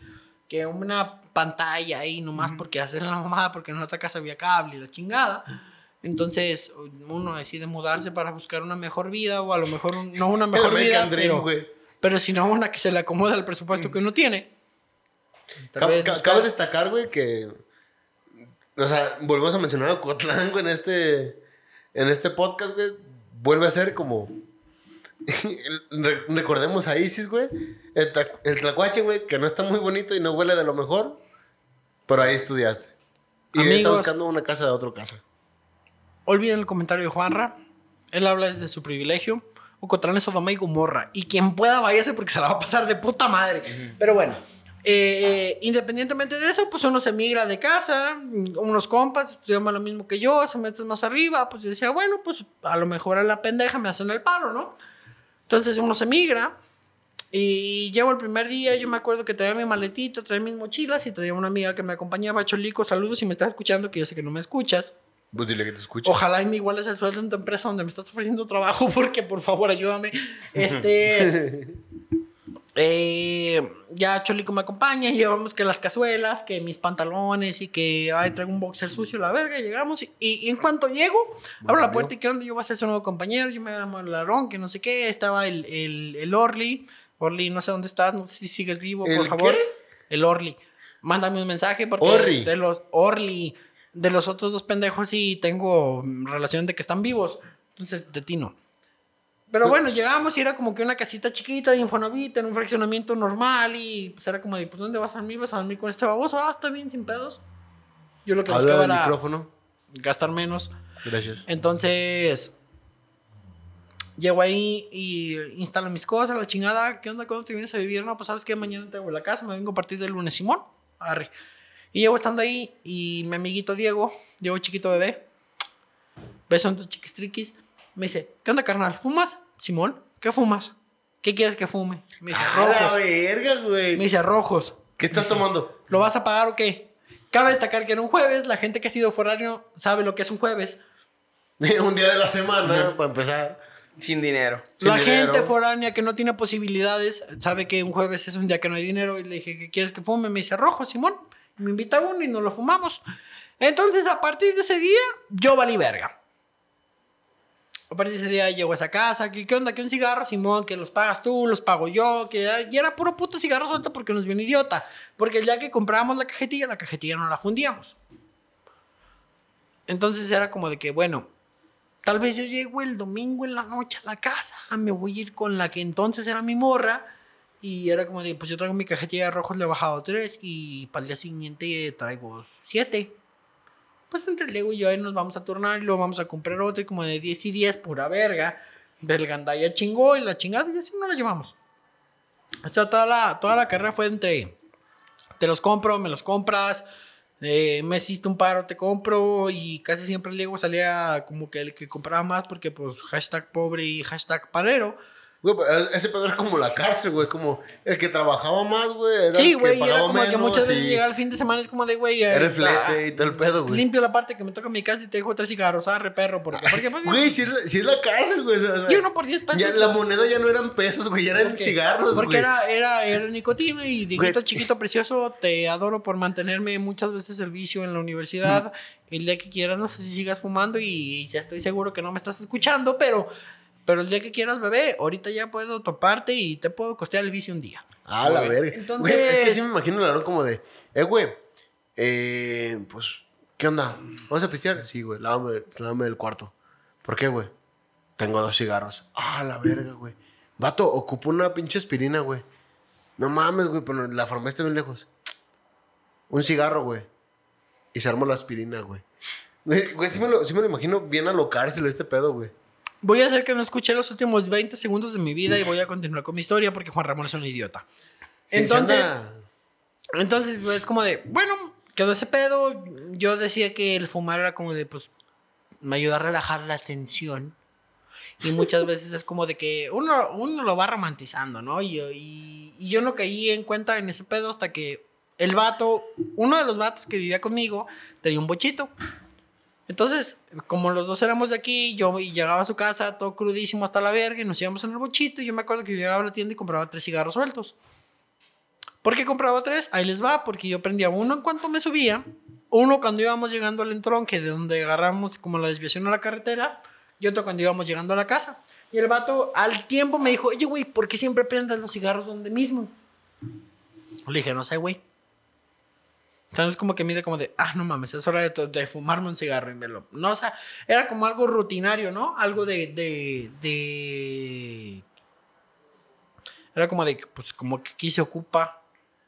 que una pantalla ahí nomás porque hacer la mamada, porque en otra casa había cable y la chingada. Entonces uno decide mudarse para buscar una mejor vida o a lo mejor un- no una mejor vida, Dream, pero, pero si no una que se le acomoda al presupuesto que uno tiene. Buscar- cabe destacar, güey, que. O sea, volvemos a mencionar a Cotlán, güey, en este. En este podcast, güey. Vuelve a ser como. Re- recordemos a Isis, güey. El, el tlacuache, güey, que no está muy bonito y no huele de lo mejor. Pero ahí estudiaste. Y está Amigos. buscando una casa de otra casa. Olviden el comentario de Juanra. Él habla desde su privilegio. Ocotlán es Sodoma y Gomorra. Y quien pueda, váyase porque se la va a pasar de puta madre. Pero bueno, eh, independientemente de eso, pues uno se migra de casa. Unos compas estudian lo mismo que yo, se meten más arriba. Pues yo decía, bueno, pues a lo mejor a la pendeja me hacen el paro, ¿no? Entonces uno se migra. Y llego el primer día, yo me acuerdo que traía mi maletito, traía mis mochilas y traía una amiga que me acompañaba, Cholico, saludos si me estás escuchando, que yo sé que no me escuchas. Pues dile que te escuche. Ojalá y me iguales el sueldo en tu empresa donde me estás ofreciendo trabajo, porque por favor ayúdame. Este. eh, ya Cholico me acompaña, llevamos que las cazuelas, que mis pantalones y que ay, traigo un boxer sucio, la verga. Llegamos y, y en cuanto llego, abro la puerta y ¿qué onda? Yo voy a ser su nuevo compañero. Yo me llamo Larón, que no sé qué. Estaba el, el, el Orly. Orly, no sé dónde estás, no sé si sigues vivo, por ¿El favor. qué? El Orly. Mándame un mensaje porque Orly. de los Orly, de los otros dos pendejos sí tengo relación de que están vivos. Entonces, de ti no. Pero bueno, llegamos y era como que una casita chiquita de Infonavit en un fraccionamiento normal y pues era como de, pues ¿dónde vas a dormir? ¿Vas a dormir con este baboso? Ah, está bien, sin pedos. Yo lo que Habla buscaba era micrófono. gastar menos. Gracias. Entonces, llego ahí y instalo mis cosas, la chingada. ¿Qué onda? ¿Cuándo te vienes a vivir? No, pues sabes que mañana entrego la casa, me vengo a partir del lunes, Simón. Arre. Y llego estando ahí y mi amiguito Diego, Diego chiquito bebé, beso en tus chiquistriquis, me dice, ¿qué onda, carnal? ¿Fumas? Simón, ¿qué fumas? ¿Qué quieres que fume? Me dice, ¡A la rojos. verga, güey! Me dice, rojos. ¿Qué estás tomando? ¿Lo vas a pagar o qué? Cabe destacar que en un jueves, la gente que ha sido foráneo sabe lo que es un jueves. un día de la semana, para empezar. Sin dinero. Sin la dinero. gente foránea que no tiene posibilidades sabe que un jueves es un día que no hay dinero y le dije, ¿qué quieres que fume? Me dice, rojo, Simón. Me invita a uno y nos lo fumamos. Entonces, a partir de ese día, yo valí verga. A de ese día llego a esa casa, que qué onda? Que un cigarro, Simón, que los pagas tú, los pago yo, que y era puro puto cigarro suelto porque nos vio un idiota. Porque el día que comprábamos la cajetilla, la cajetilla no la fundíamos. Entonces era como de que, bueno, tal vez yo llego el domingo en la noche a la casa, me voy a ir con la que entonces era mi morra. Y era como de, pues yo traigo mi cajetilla de rojos, le he bajado tres y para el día siguiente traigo siete. Pues entre Lego y yo ahí nos vamos a turnar y luego vamos a comprar otro y como de 10 y 10, pura verga. El gandaya chingó y la chingada y así no la llevamos. O sea, toda la, toda la carrera fue entre, te los compro, me los compras, eh, me hiciste un paro, te compro y casi siempre el Lego salía como que el que compraba más porque pues hashtag pobre y hashtag parero. Güey, pues, ese pedo era como la cárcel, güey. Como el que trabajaba más, güey. Era Sí, güey, que y era como que menos muchas veces y llegaba el fin de semana es como de, güey, Era eh, el flete y todo el pedo, güey. limpio la parte que me toca mi casa y te dejo tres cigarros, arre perro, porque, porque pues, Güey, si es, la, si es la cárcel, güey. o sea, y uno por 10 pesos. ya la moneda ya no eran pesos, güey. Ya eran ¿Por qué? cigarros, Porque güey. era, era, era nicotina y Güey. chiquito precioso, te adoro por mantenerme muchas veces el vicio en la universidad. El día que quieras, no sé si sigas fumando y, y ya estoy seguro que no me estás escuchando, pero, pero el día que quieras, bebé, ahorita ya puedo toparte y te puedo costear el vicio un día. Ah, la verga. Entonces- Güey, es que sí me imagino el Aarón como de, eh, güey, eh, pues, ¿qué onda? ¿Vamos a pistear? Sí, güey, lávame, lávame el cuarto. ¿Por qué, güey? Tengo dos cigarros. Ah, la verga, güey. Vato, ocupo una pinche aspirina, güey. No mames, güey, pero la farmacia está bien lejos. Un cigarro, güey. Y se armó la aspirina, güey. Güey, güey, sí me, lo, sí me lo imagino bien alocárselo este pedo, güey. Voy a hacer que no escuché los últimos 20 segundos de mi vida y voy a continuar con mi historia porque Juan Ramón es un idiota. Sí, Entonces, entonces pues como de, bueno, quedó ese pedo. Yo decía que el fumar era como de, pues, me ayuda a relajar la tensión. Y muchas veces es como de que uno, uno lo va romantizando, ¿no? Y, y, y yo no caí en cuenta en ese pedo hasta que el vato, uno de los vatos que vivía conmigo, tenía un bochito. Entonces, como los dos éramos de aquí, yo llegaba a su casa todo crudísimo hasta la verga y nos íbamos en el bochito. Y yo me acuerdo que yo llegaba a la tienda y compraba tres cigarros sueltos. ¿Por qué compraba tres? Ahí les va, porque yo prendía uno en cuanto me subía, uno cuando íbamos llegando al entronque, de donde agarramos como la desviación a la carretera, y otro cuando íbamos llegando a la casa. Y el vato al tiempo me dijo, oye, güey, ¿por qué siempre prendes los cigarros donde mismo? Le dije, no sé, güey. Entonces como que mide como de, ah, no mames, es hora de, de fumarme un cigarro y me lo... No, o sea, era como algo rutinario, ¿no? Algo de... de, de... Era como de, pues como que aquí se ocupa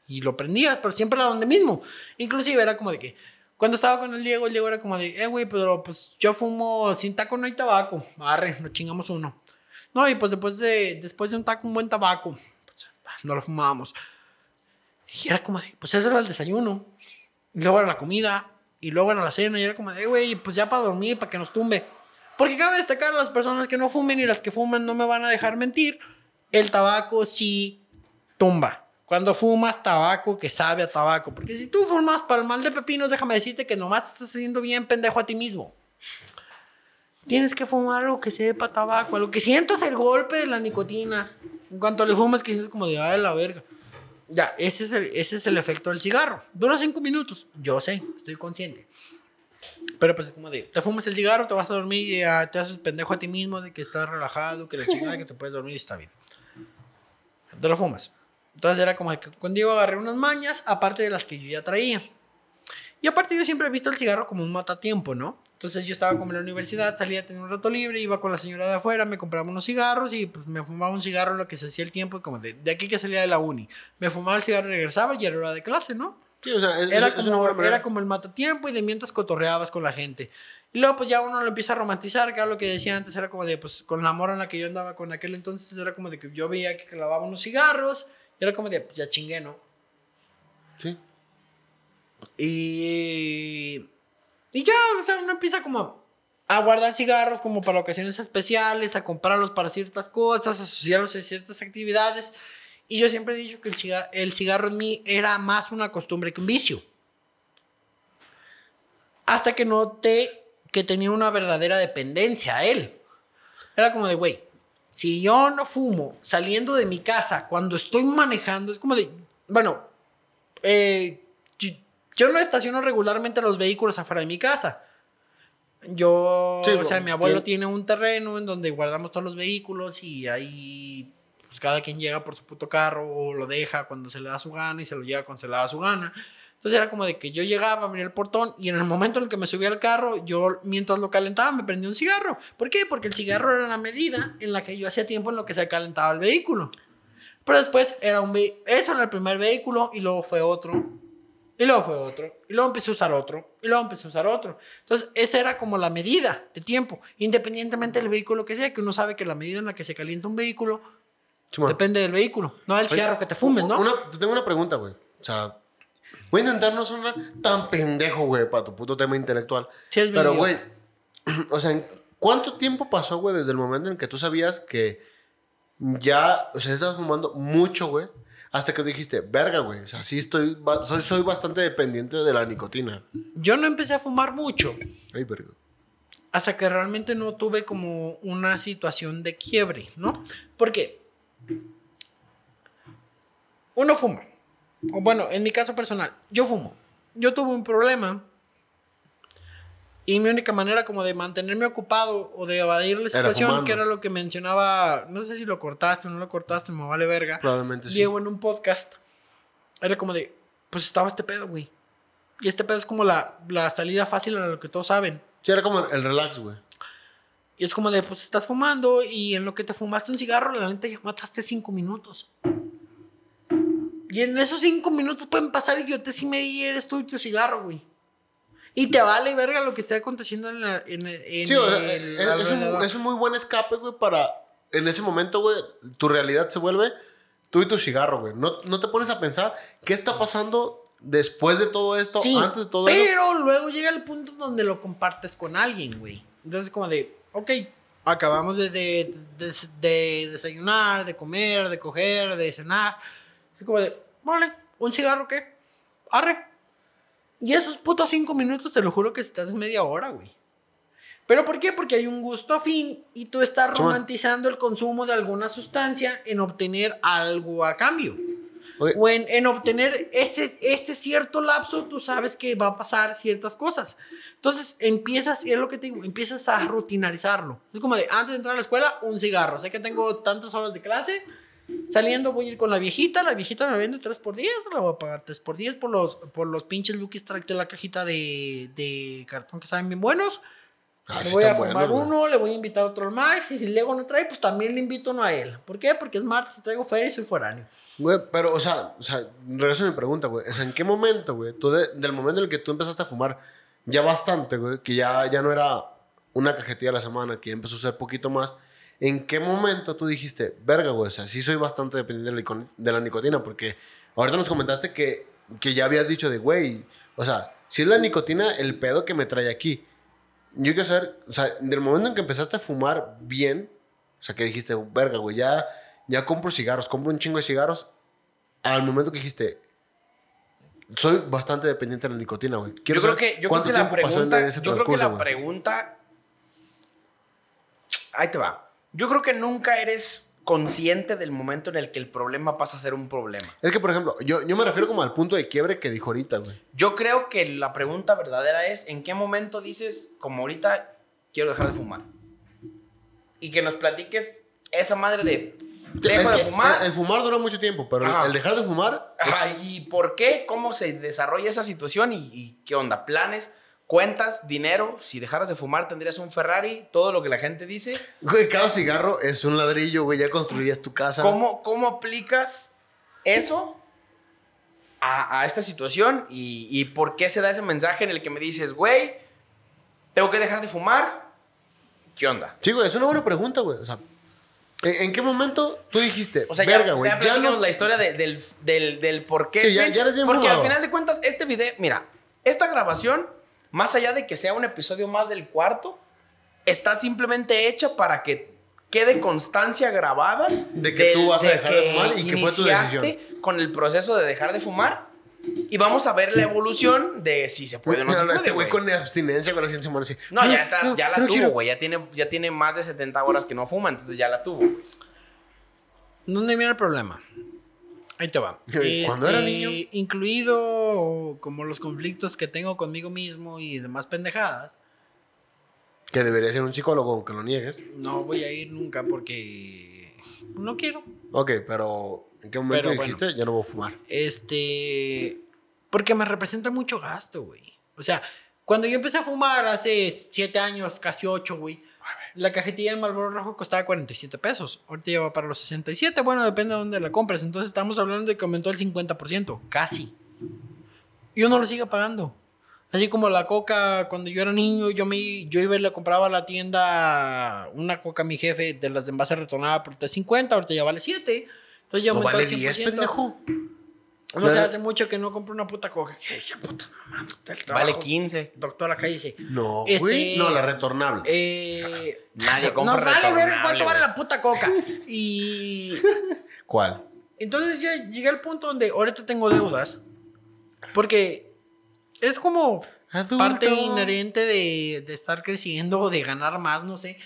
y lo prendía, pero siempre era donde mismo. Inclusive era como de que cuando estaba con el Diego, el Diego era como de, eh, güey, pero pues yo fumo sin taco no hay tabaco. Arre, nos chingamos uno. No, y pues después de, después de un taco, un buen tabaco, pues, no lo fumábamos. Y era como de, pues ese era el desayuno. Y luego era la comida. Y luego era la cena. Y era como de, güey, pues ya para dormir, para que nos tumbe. Porque cabe destacar a las personas que no fumen y las que fuman no me van a dejar mentir. El tabaco sí tumba. Cuando fumas tabaco que sabe a tabaco. Porque si tú fumas para el mal de pepinos, déjame decirte que nomás estás haciendo bien pendejo a ti mismo. Tienes que fumar algo que sepa tabaco, algo que sientas el golpe de la nicotina. En cuanto le fumas, que sientes como de, ay, la verga. Ya, ese es, el, ese es el efecto del cigarro. Dura cinco minutos. Yo sé, estoy consciente. Pero pues es como de, te fumas el cigarro, te vas a dormir y ya te haces pendejo a ti mismo de que estás relajado, que la chingada, que te puedes dormir y está bien. Te lo fumas. Entonces era como que con Diego agarré unas mañas, aparte de las que yo ya traía. Y aparte yo siempre he visto el cigarro como un matatiempo, ¿no? Entonces yo estaba como en la universidad, salía a tener un rato libre, iba con la señora de afuera, me compraba unos cigarros y pues me fumaba un cigarro lo que se hacía el tiempo, como de, de aquí que salía de la uni. Me fumaba el cigarro y regresaba y era hora de clase, ¿no? Sí, o sea, es, Era, es- como, era como el matatiempo y de mientras cotorreabas con la gente. Y luego pues ya uno lo empieza a romantizar, que era lo que decía antes, era como de, pues con la morra en la que yo andaba con aquel entonces, era como de que yo veía que clavaba unos cigarros, y era como de, pues ya chingué, ¿no? Sí. Y, y ya, o sea, uno empieza como a guardar cigarros como para ocasiones especiales, a comprarlos para ciertas cosas, a asociarlos a ciertas actividades. Y yo siempre he dicho que el cigarro, el cigarro en mí era más una costumbre que un vicio. Hasta que noté que tenía una verdadera dependencia a él. Era como de, güey, si yo no fumo saliendo de mi casa cuando estoy manejando, es como de, bueno, eh, yo, no estaciono regularmente los vehículos afuera de mi casa. Yo, Sí, o sea, mi abuelo tiene un terreno en donde guardamos todos los vehículos y ahí, pues cada quien llega por su puto carro o lo deja cuando se le da su gana y se lo lleva cuando se le da su gana. Entonces era como de que yo llegaba, abría el portón y en el momento en el que me subía al carro, yo mientras lo calentaba me prendía un cigarro. ¿Por qué? Porque el cigarro era la medida en la que yo hacía tiempo en lo que se calentaba el vehículo. Pero después era un eso era el primer vehículo y luego fue otro. Y luego fue otro. Y luego empecé a usar otro. Y luego empecé a usar otro. Entonces, esa era como la medida de tiempo. Independientemente del vehículo que sea, que uno sabe que la medida en la que se calienta un vehículo Simón. depende del vehículo. No del cigarro que te fumes, ¿no? Una, te tengo una pregunta, güey. O sea, voy a intentar no sonar tan pendejo, güey, para tu puto tema intelectual. Sí, es Pero, güey, o sea, ¿en ¿cuánto tiempo pasó, güey, desde el momento en que tú sabías que ya, o sea, estabas fumando mucho, güey, hasta que dijiste, verga, güey, o sea, sí estoy, soy, soy bastante dependiente de la nicotina. Yo no empecé a fumar mucho Ay, verga. hasta que realmente no tuve como una situación de quiebre, ¿no? Porque uno fuma. O bueno, en mi caso personal, yo fumo. Yo tuve un problema y mi única manera como de mantenerme ocupado o de evadir la situación, fumando. que era lo que mencionaba, no sé si lo cortaste o no lo cortaste, me vale verga. Probablemente sí. Diego en un podcast, era como de, pues estaba este pedo, güey. Y este pedo es como la, la salida fácil a lo que todos saben. Sí, era como el relax, güey. Y es como de, pues estás fumando y en lo que te fumaste un cigarro, la neta ya mataste cinco minutos. Y en esos cinco minutos pueden pasar idiotes y me eres tú y tu cigarro, güey. Y te vale verga lo que esté aconteciendo en, la, en, en Sí, o sea, el es, es un, es un muy buen escape, güey, para... En ese momento, güey, tu realidad se vuelve tú y tu cigarro, güey. No, no te pones a pensar qué está pasando después de todo esto, Sí, antes de todo eso. pero luego llega el punto donde lo compartes con alguien, güey. Entonces, como de, ok, acabamos de, de, de- de desayunar, de comer, de coger, de cenar. Es como de, vale, ¿un cigarro qué? Arre. Y esos putos cinco minutos, te lo juro que estás media hora, güey. ¿Pero por qué? Porque hay un gusto afín y tú estás romantizando el consumo de alguna sustancia en obtener algo a cambio. Oye, O en, en obtener ese, ese cierto lapso, tú sabes que va a pasar ciertas cosas. Entonces empiezas, y es lo que te digo, empiezas a rutinarizarlo. Es como de, antes de entrar a la escuela, un cigarro. Sé que tengo tantas horas de clase, saliendo voy a ir con la viejita, la viejita me vende 3 por 10, la voy a pagar 3 por 10 por los, por los pinches Lucky Strike de la cajita de, de cartón que saben bien buenos. ah, le voy a buenos, güey. uno, le voy a invitar otro al Max, y si Lego no trae, pues también le invito uno a él. ¿Por qué? Porque es martes, traigo feria y soy foráneo. Güey, pero, o sea, o sea, regreso a mi pregunta, güey. O sea, ¿en qué momento, güey? Tú de- del momento en el que tú empezaste a fumar ya bastante, güey, que ya, ya no era una cajetilla a la semana, que ya empezó a ser poquito más, ¿en qué momento tú dijiste, verga, güey, o sea, sí soy bastante dependiente de la, icon- de la nicotina? Porque ahorita nos comentaste que, que ya habías dicho de, güey, o sea, si es la nicotina el pedo que me trae aquí. Yo quiero saber, o sea, del momento en que empezaste a fumar bien, o sea, que dijiste, verga, güey, ya, ya compro cigarros, compro un chingo de cigarros, al momento que dijiste, soy bastante dependiente de la nicotina, güey. Quiero yo creo saber que, yo creo que la tiempo pasó en pregunta, ese yo creo que la pregunta, ahí te va. Yo creo que nunca eres consciente del momento en el que el problema pasa a ser un problema. Es que, por ejemplo, yo, yo me refiero como al punto de quiebre que dijo ahorita, güey. Yo creo que la pregunta verdadera es, ¿en qué momento dices, como ahorita, quiero dejar de fumar? Y que nos platiques esa madre de, dejo de fumar. El, el fumar dura mucho tiempo, pero el- Ajá. el dejar de fumar es- Ajá, ¿y por qué? ¿Cómo se desarrolla esa situación? ¿Y, y qué onda? ¿Planes? ¿Cuentas? ¿Dinero? Si dejaras de fumar, tendrías un Ferrari. Todo lo que la gente dice. Güey, cada cigarro es un ladrillo, güey. Ya construirías tu casa. ¿Cómo, cómo aplicas eso a, a esta situación? Y, y por qué se da ese mensaje en el que me dices, güey, tengo que dejar de fumar? ¿Qué onda? Sí, güey, es una buena pregunta, güey. O sea, ¿en, qué momento tú dijiste, O sea, verga, ya, güey? ya Ya, no. la historia de- del, del, del por qué. Sí, ya- eres bien Porque al final de cuentas, este video, mira, esta grabación, más allá de que sea un episodio más del cuarto, está simplemente hecha para que quede constancia grabada De que tú vas a dejar de fumar y que fue tu iniciaste con el proceso de dejar de fumar. Y vamos a ver la evolución de si se puede o no se puede, este güey con abstinencia con la ciencia humana así. No, ya, está- ya la no tuvo, güey. Ya tiene, ya tiene más de 70 horas que no fuma, entonces ya la tuvo, güey. ¿Dónde viene el problema? Ahí te va. Cuando era Este, niño. Incluido como los conflictos que tengo conmigo mismo y demás pendejadas. Que debería ser un psicólogo, aunque lo niegues. No voy a ir nunca porque no quiero. Ok, pero ¿en qué momento Pero dijiste ya no voy a fumar? Este. Porque me representa mucho gasto, güey. O sea, cuando yo empecé a fumar hace 7 años, casi 8, güey. La cajetilla de Marlboro Rojo costaba 47 pesos. Ahorita ya va para los 67. Bueno, depende de dónde la compres. Entonces estamos hablando de que aumentó el 50%. Casi. Y uno lo sigue pagando. Así como la coca, cuando yo era niño, yo, me, yo iba y le compraba a la tienda una coca a mi jefe de las de envase retornada por 3.50. Ahorita ya vale 7. Entonces ya No aumentó vale el 10, 100%. pendejo. No sé, Vale. hace mucho que no compro una puta coca. Que dije, puta, el Vale trabajo. 15. Doctor, acá dice. No, Este- güey. No, la retornable. Eh, Nadie compra Nos vale ver retornable, cuánto vale la puta coca. Y ¿Cuál? entonces ya llegué al punto donde ahorita tengo deudas. Porque es como Adulto. parte inherente de, de estar creciendo o de ganar más, no sé.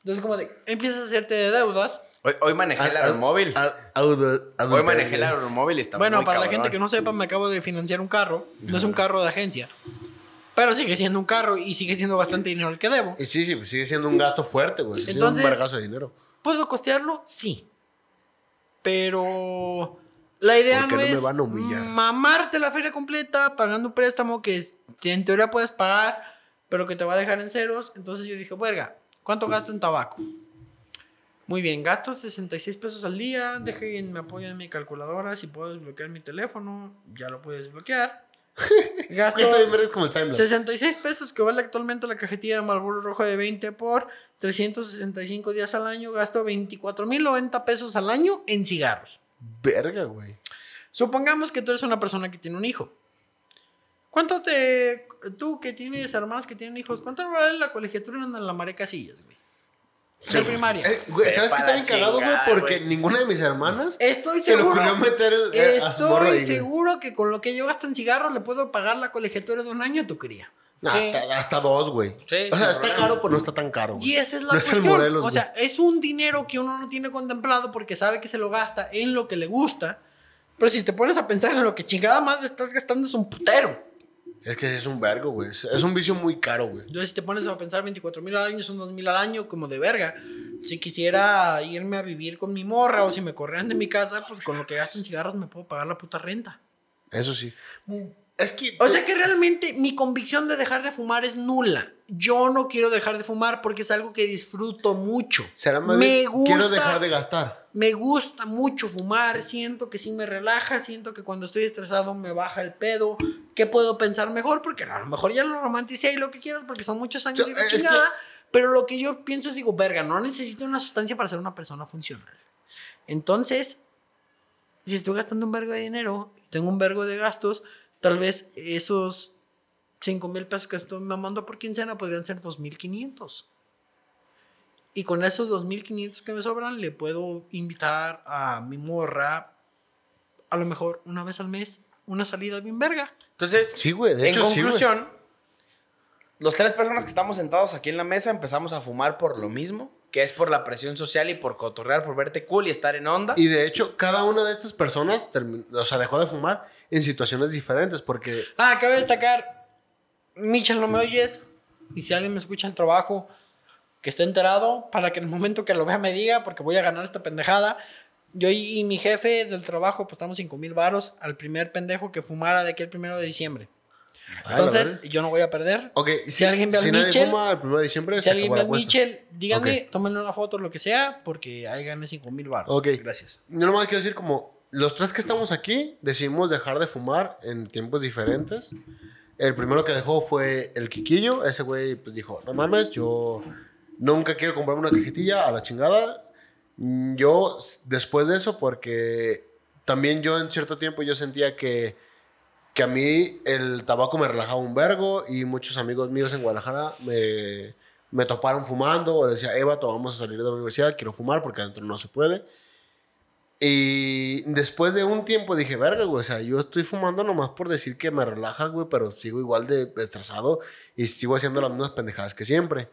Entonces, como de empiezas a hacerte de deudas. Hoy, hoy manejé el aeromóvil. ad- audo- Hoy adultez, manejé el aeromóvil y está bueno, muy para la gente que no sepa, me acabo de financiar un carro. No es un carro de agencia. Pero sigue siendo un carro y sigue siendo bastante dinero el que debo. Y sí, sí, pues sigue siendo un gasto fuerte, güey. Siendo un vergazo de dinero. ¿Puedo costearlo? Sí. Pero la idea no, no me es van a humillar. mamarte la feria completa pagando un préstamo que, es- que en teoría puedes pagar, pero que te va a dejar en ceros. Entonces yo dije, verga, ¿Cuánto gasto en tabaco? Muy bien, gasto 66 pesos al día. Dejen, me apoyo en mi calculadora. Si puedo desbloquear mi teléfono, ya lo puedes desbloquear. Gasto como el timelapse. 66 pesos que vale actualmente la cajetilla de Marlboro Rojo de 20 por 365 días al año. Gasto 24.090 pesos al año en cigarros. Verga, güey. Supongamos que tú eres una persona que tiene un hijo. ¿Cuánto te... Tú que tienes hermanas que tienen hijos, ¿cuánto vale la colegiatura en la Mare Casillas, güey? De primaria. Eh, güey, ¿Sabes qué está bien cagado, güey? Porque güey. ninguna de mis hermanas Estoy se le seguro... ocurrió meter el, eh, Estoy ahí, seguro que con lo que yo gasto en cigarros le puedo pagar la colegiatura de un año a tu cría. No, hasta, hasta dos, güey. Sí, o sea, está problema. caro, pero no está tan caro. güey. Y esa es la No es el cuestión. O güey. sea, es un dinero que uno no tiene contemplado porque sabe que se lo gasta en lo que le gusta. Pero si te pones a pensar en lo que chingada madre estás gastando es un putero. Es que es un vergo, güey. Es, es un vicio muy caro, güey. Entonces, si te pones a pensar 24 mil al año, son 2 mil al año, como de verga. Si quisiera irme a vivir con mi morra o si me corrían de mi casa, pues con lo que gasto en cigarros me puedo pagar la puta renta. Eso sí. Es que. O sea que realmente mi convicción de dejar de fumar es nula. Yo no quiero dejar de fumar porque es algo que disfruto mucho. será más me bien, gusta, Quiero dejar de gastar. Me gusta mucho fumar, siento que sí me relaja, siento que cuando estoy estresado me baja el pedo, que puedo pensar mejor porque a lo mejor ya lo romanticé y lo que quieras porque son muchos años Yo- es que- chingada, pero lo que yo pienso es digo, verga, no necesito una sustancia para ser una persona funcional. Entonces, si estoy gastando un vergo de dinero, tengo un vergo de gastos, tal vez esos 5 mil pesos que estoy mamando por quincena podrían ser 2.500. Y con esos 2.500 que me sobran, le puedo invitar a mi morra, a lo mejor una vez al mes, una salida bien verga. Entonces, Sí, güey. De en hecho, sí, güey. conclusión, los tres personas que estamos sentados aquí en la mesa empezamos a fumar por lo mismo, que es por la presión social y por cotorrear, por verte cool y estar en onda. Y de hecho, cada una de estas personas o sea, dejó de fumar en situaciones diferentes porque Ah, cabe destacar, Michel, no me oyes. Y si alguien me escucha el trabajo, que esté enterado, para que en el momento que lo vea me diga, porque voy a ganar esta pendejada. Yo y, y mi jefe del trabajo, pues estamos 5 mil varos al primer pendejo que fumara de aquí el primero de diciembre. Ay, la Entonces, yo no voy a perder. Ok, si alguien ve al nadie Mitchell- fuma el 1 de diciembre, Si alguien ve la a apuesta. Michel, díganme, Ok. tómenle una foto, lo que sea, porque ahí gané 5 mil baros. Ok. Gracias. Yo nomás quiero decir como los tres que estamos aquí decidimos dejar de fumar en tiempos diferentes. El primero que dejó fue el Quiquillo. Ese güey pues dijo, no mames, yo nunca quiero comprarme una cajetilla a la chingada. Mm, Yo después de eso, porque también yo en cierto tiempo yo sentía que, que a mí el tabaco me relajaba un vergo y muchos amigos míos en Guadalajara me, me toparon fumando o decía, Eva, vamos a salir de la universidad, quiero fumar porque adentro no se puede. Y después de un tiempo dije, verga, güey, o sea, yo estoy fumando nomás por decir que me relaja, güey, pero sigo igual de estresado y sigo haciendo las mismas pendejadas que siempre.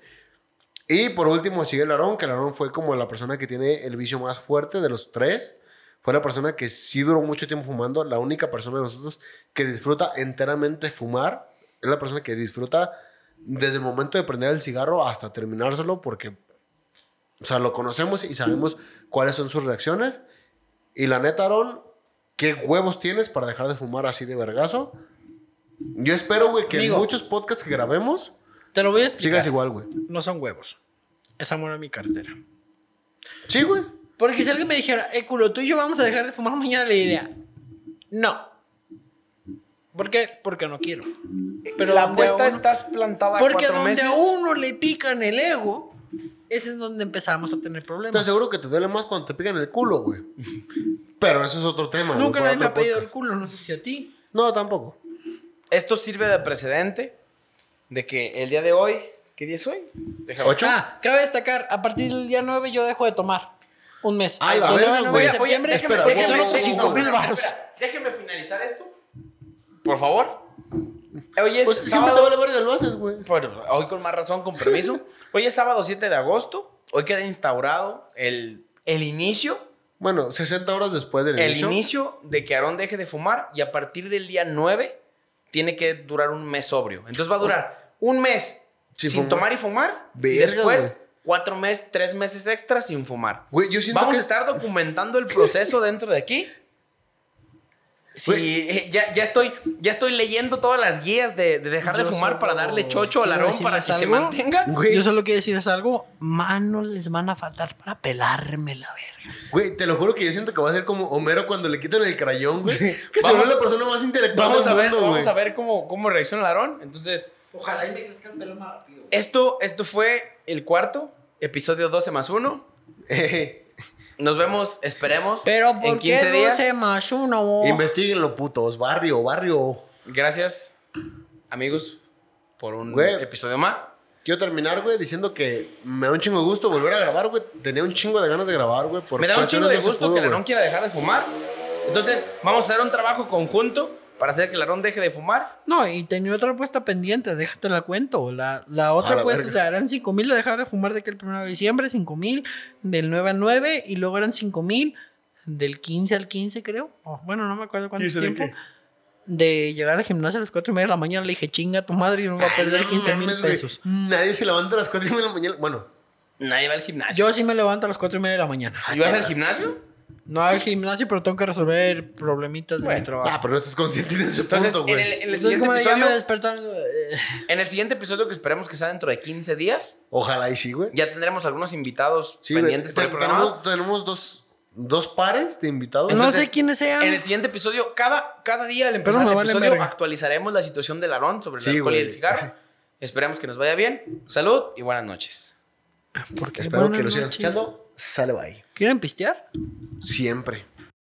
Y por último sigue el Aarón, que el Aarón fue como la persona que tiene el vicio más fuerte de los tres. Fue la persona que sí duró mucho tiempo fumando, la única persona de nosotros que disfruta enteramente fumar. Es la persona que disfruta desde el momento de prender el cigarro hasta terminárselo porque, o sea, lo conocemos y sabemos cuáles son sus reacciones. Y la neta, Aaron, ¿qué huevos tienes para dejar de fumar así de vergazo? Yo espero, güey, que Amigo. en muchos podcasts que grabemos Te lo voy a explicar. sigas igual, güey. No son huevos. Es amor a mi cartera. Sí, güey. Porque si alguien me dijera, eh, culo, tú y yo vamos a dejar de fumar mañana, le diría, no. ¿Por qué? Porque no quiero. Pero la apuesta uno- estás plantada Porque cuatro donde meses. a uno le pican el ego, ese es donde empezamos a tener Te problemas. aseguro que te duele más cuando te pican el culo, güey. Pero eso es otro tema. güey, Nunca nadie me ha pedido el culo, no sé si a ti. No, tampoco. Esto sirve de precedente de que el día de hoy, ¿qué día es hoy? Déjame- ¿Ocho? Ah, cabe destacar, a partir del día 9 yo dejo de tomar. Un mes. Ah, 9 güey. de septiembre, Oye, espera, porque vos son no, otros no, 5 no, mil no, baros. Espera, déjeme finalizar esto. Por favor. Hoy es Pues siempre te sábado. vale verga, lo haces, güey. Bueno, hoy con más razón, con permiso. Hoy es sábado 7 de agosto. Hoy queda instaurado el, el inicio. Bueno, 60 horas después del El inicio. inicio de que Aarón deje de fumar y a partir del día 9 tiene que durar un mes sobrio. Entonces va a durar un mes Sin sin, tomar y fumar. y Verga, después güey. cuatro meses, tres meses extras sin fumar. Güey, yo siento Vamos que... a estar documentando el proceso dentro de aquí. Sí, eh, ya, ya, estoy, ya estoy leyendo todas las guías de, de dejar de fumar para darle chocho al arón para que se mantenga. Güey, Yo solo quiero decirles algo. Manos les van a faltar para pelarme la verga. güey, te lo juro que yo siento que va a ser como Homero cuando le quitan el crayón, güey. Que se vuelve la persona más intelectual Vamos a ver, mundo, vamos güey. a ver cómo, cómo reacciona el arón. Entonces, Ojalá y me crezca el pelo más rápido. esto, esto fue el cuarto, episodio 12 más 1. Eh, Nos vemos, esperemos, Pero en ¿por 15 qué días. 12 más uno? Investíguenlo, putos. Barrio, barrio. Gracias, amigos, por un Güey. episodio más. Quiero terminar, güey, diciendo que me da un chingo de gusto volver a grabar, güey. Tenía un chingo de ganas de grabar, güey. por Me da un chingo de no se gusto pudo, que güey. Quiera dejar de fumar. Entonces, vamos a hacer un trabajo conjunto para hacer que el Larón deje de fumar. No, y tenía otra apuesta pendiente, déjate la cuento. La, la otra la apuesta, verga. o sea, eran 5 mil de dejar de fumar de que el 1 de diciembre, 5 mil del 9 al 9, y luego eran 5 mil del 15 al 15, creo. O, bueno, no me acuerdo cuánto ¿15 de tiempo. De llegar al gimnasio a las 4 y media de la mañana, le dije, chinga tu madre, y no va a perder Ay, no 15 mil pesos. Nadie se levanta a las 4 y media de la mañana. Bueno, Nadie va al gimnasio. Yo sí me levanto a las 4 y media de la mañana. ¿Y vas al gimnasio? No al gimnasio, pero tengo que resolver problemitas de mi trabajo. ah, pero no estás consciente de ese Entonces, punto, en güey. el, en el Entonces, siguiente me episodio, despertaron. eh, en el siguiente episodio que esperemos que sea dentro de 15 días, Ojalá y sí, güey. ya tendremos algunos invitados Sí, pendientes Te- el programa. tenemos, tenemos dos, dos pares de invitados. No sé quiénes sean. En el siguiente episodio, cada, cada día al empezar el vale episodio, actualizaremos la situación del Larón sobre el Sí, alcohol y el cigarro. Esperemos que nos vaya bien. Salud y buenas noches. ¿Por qué? Espero Buenas que lo sigan escuchando. Sale bye. ¿Quieren pistear? Siempre.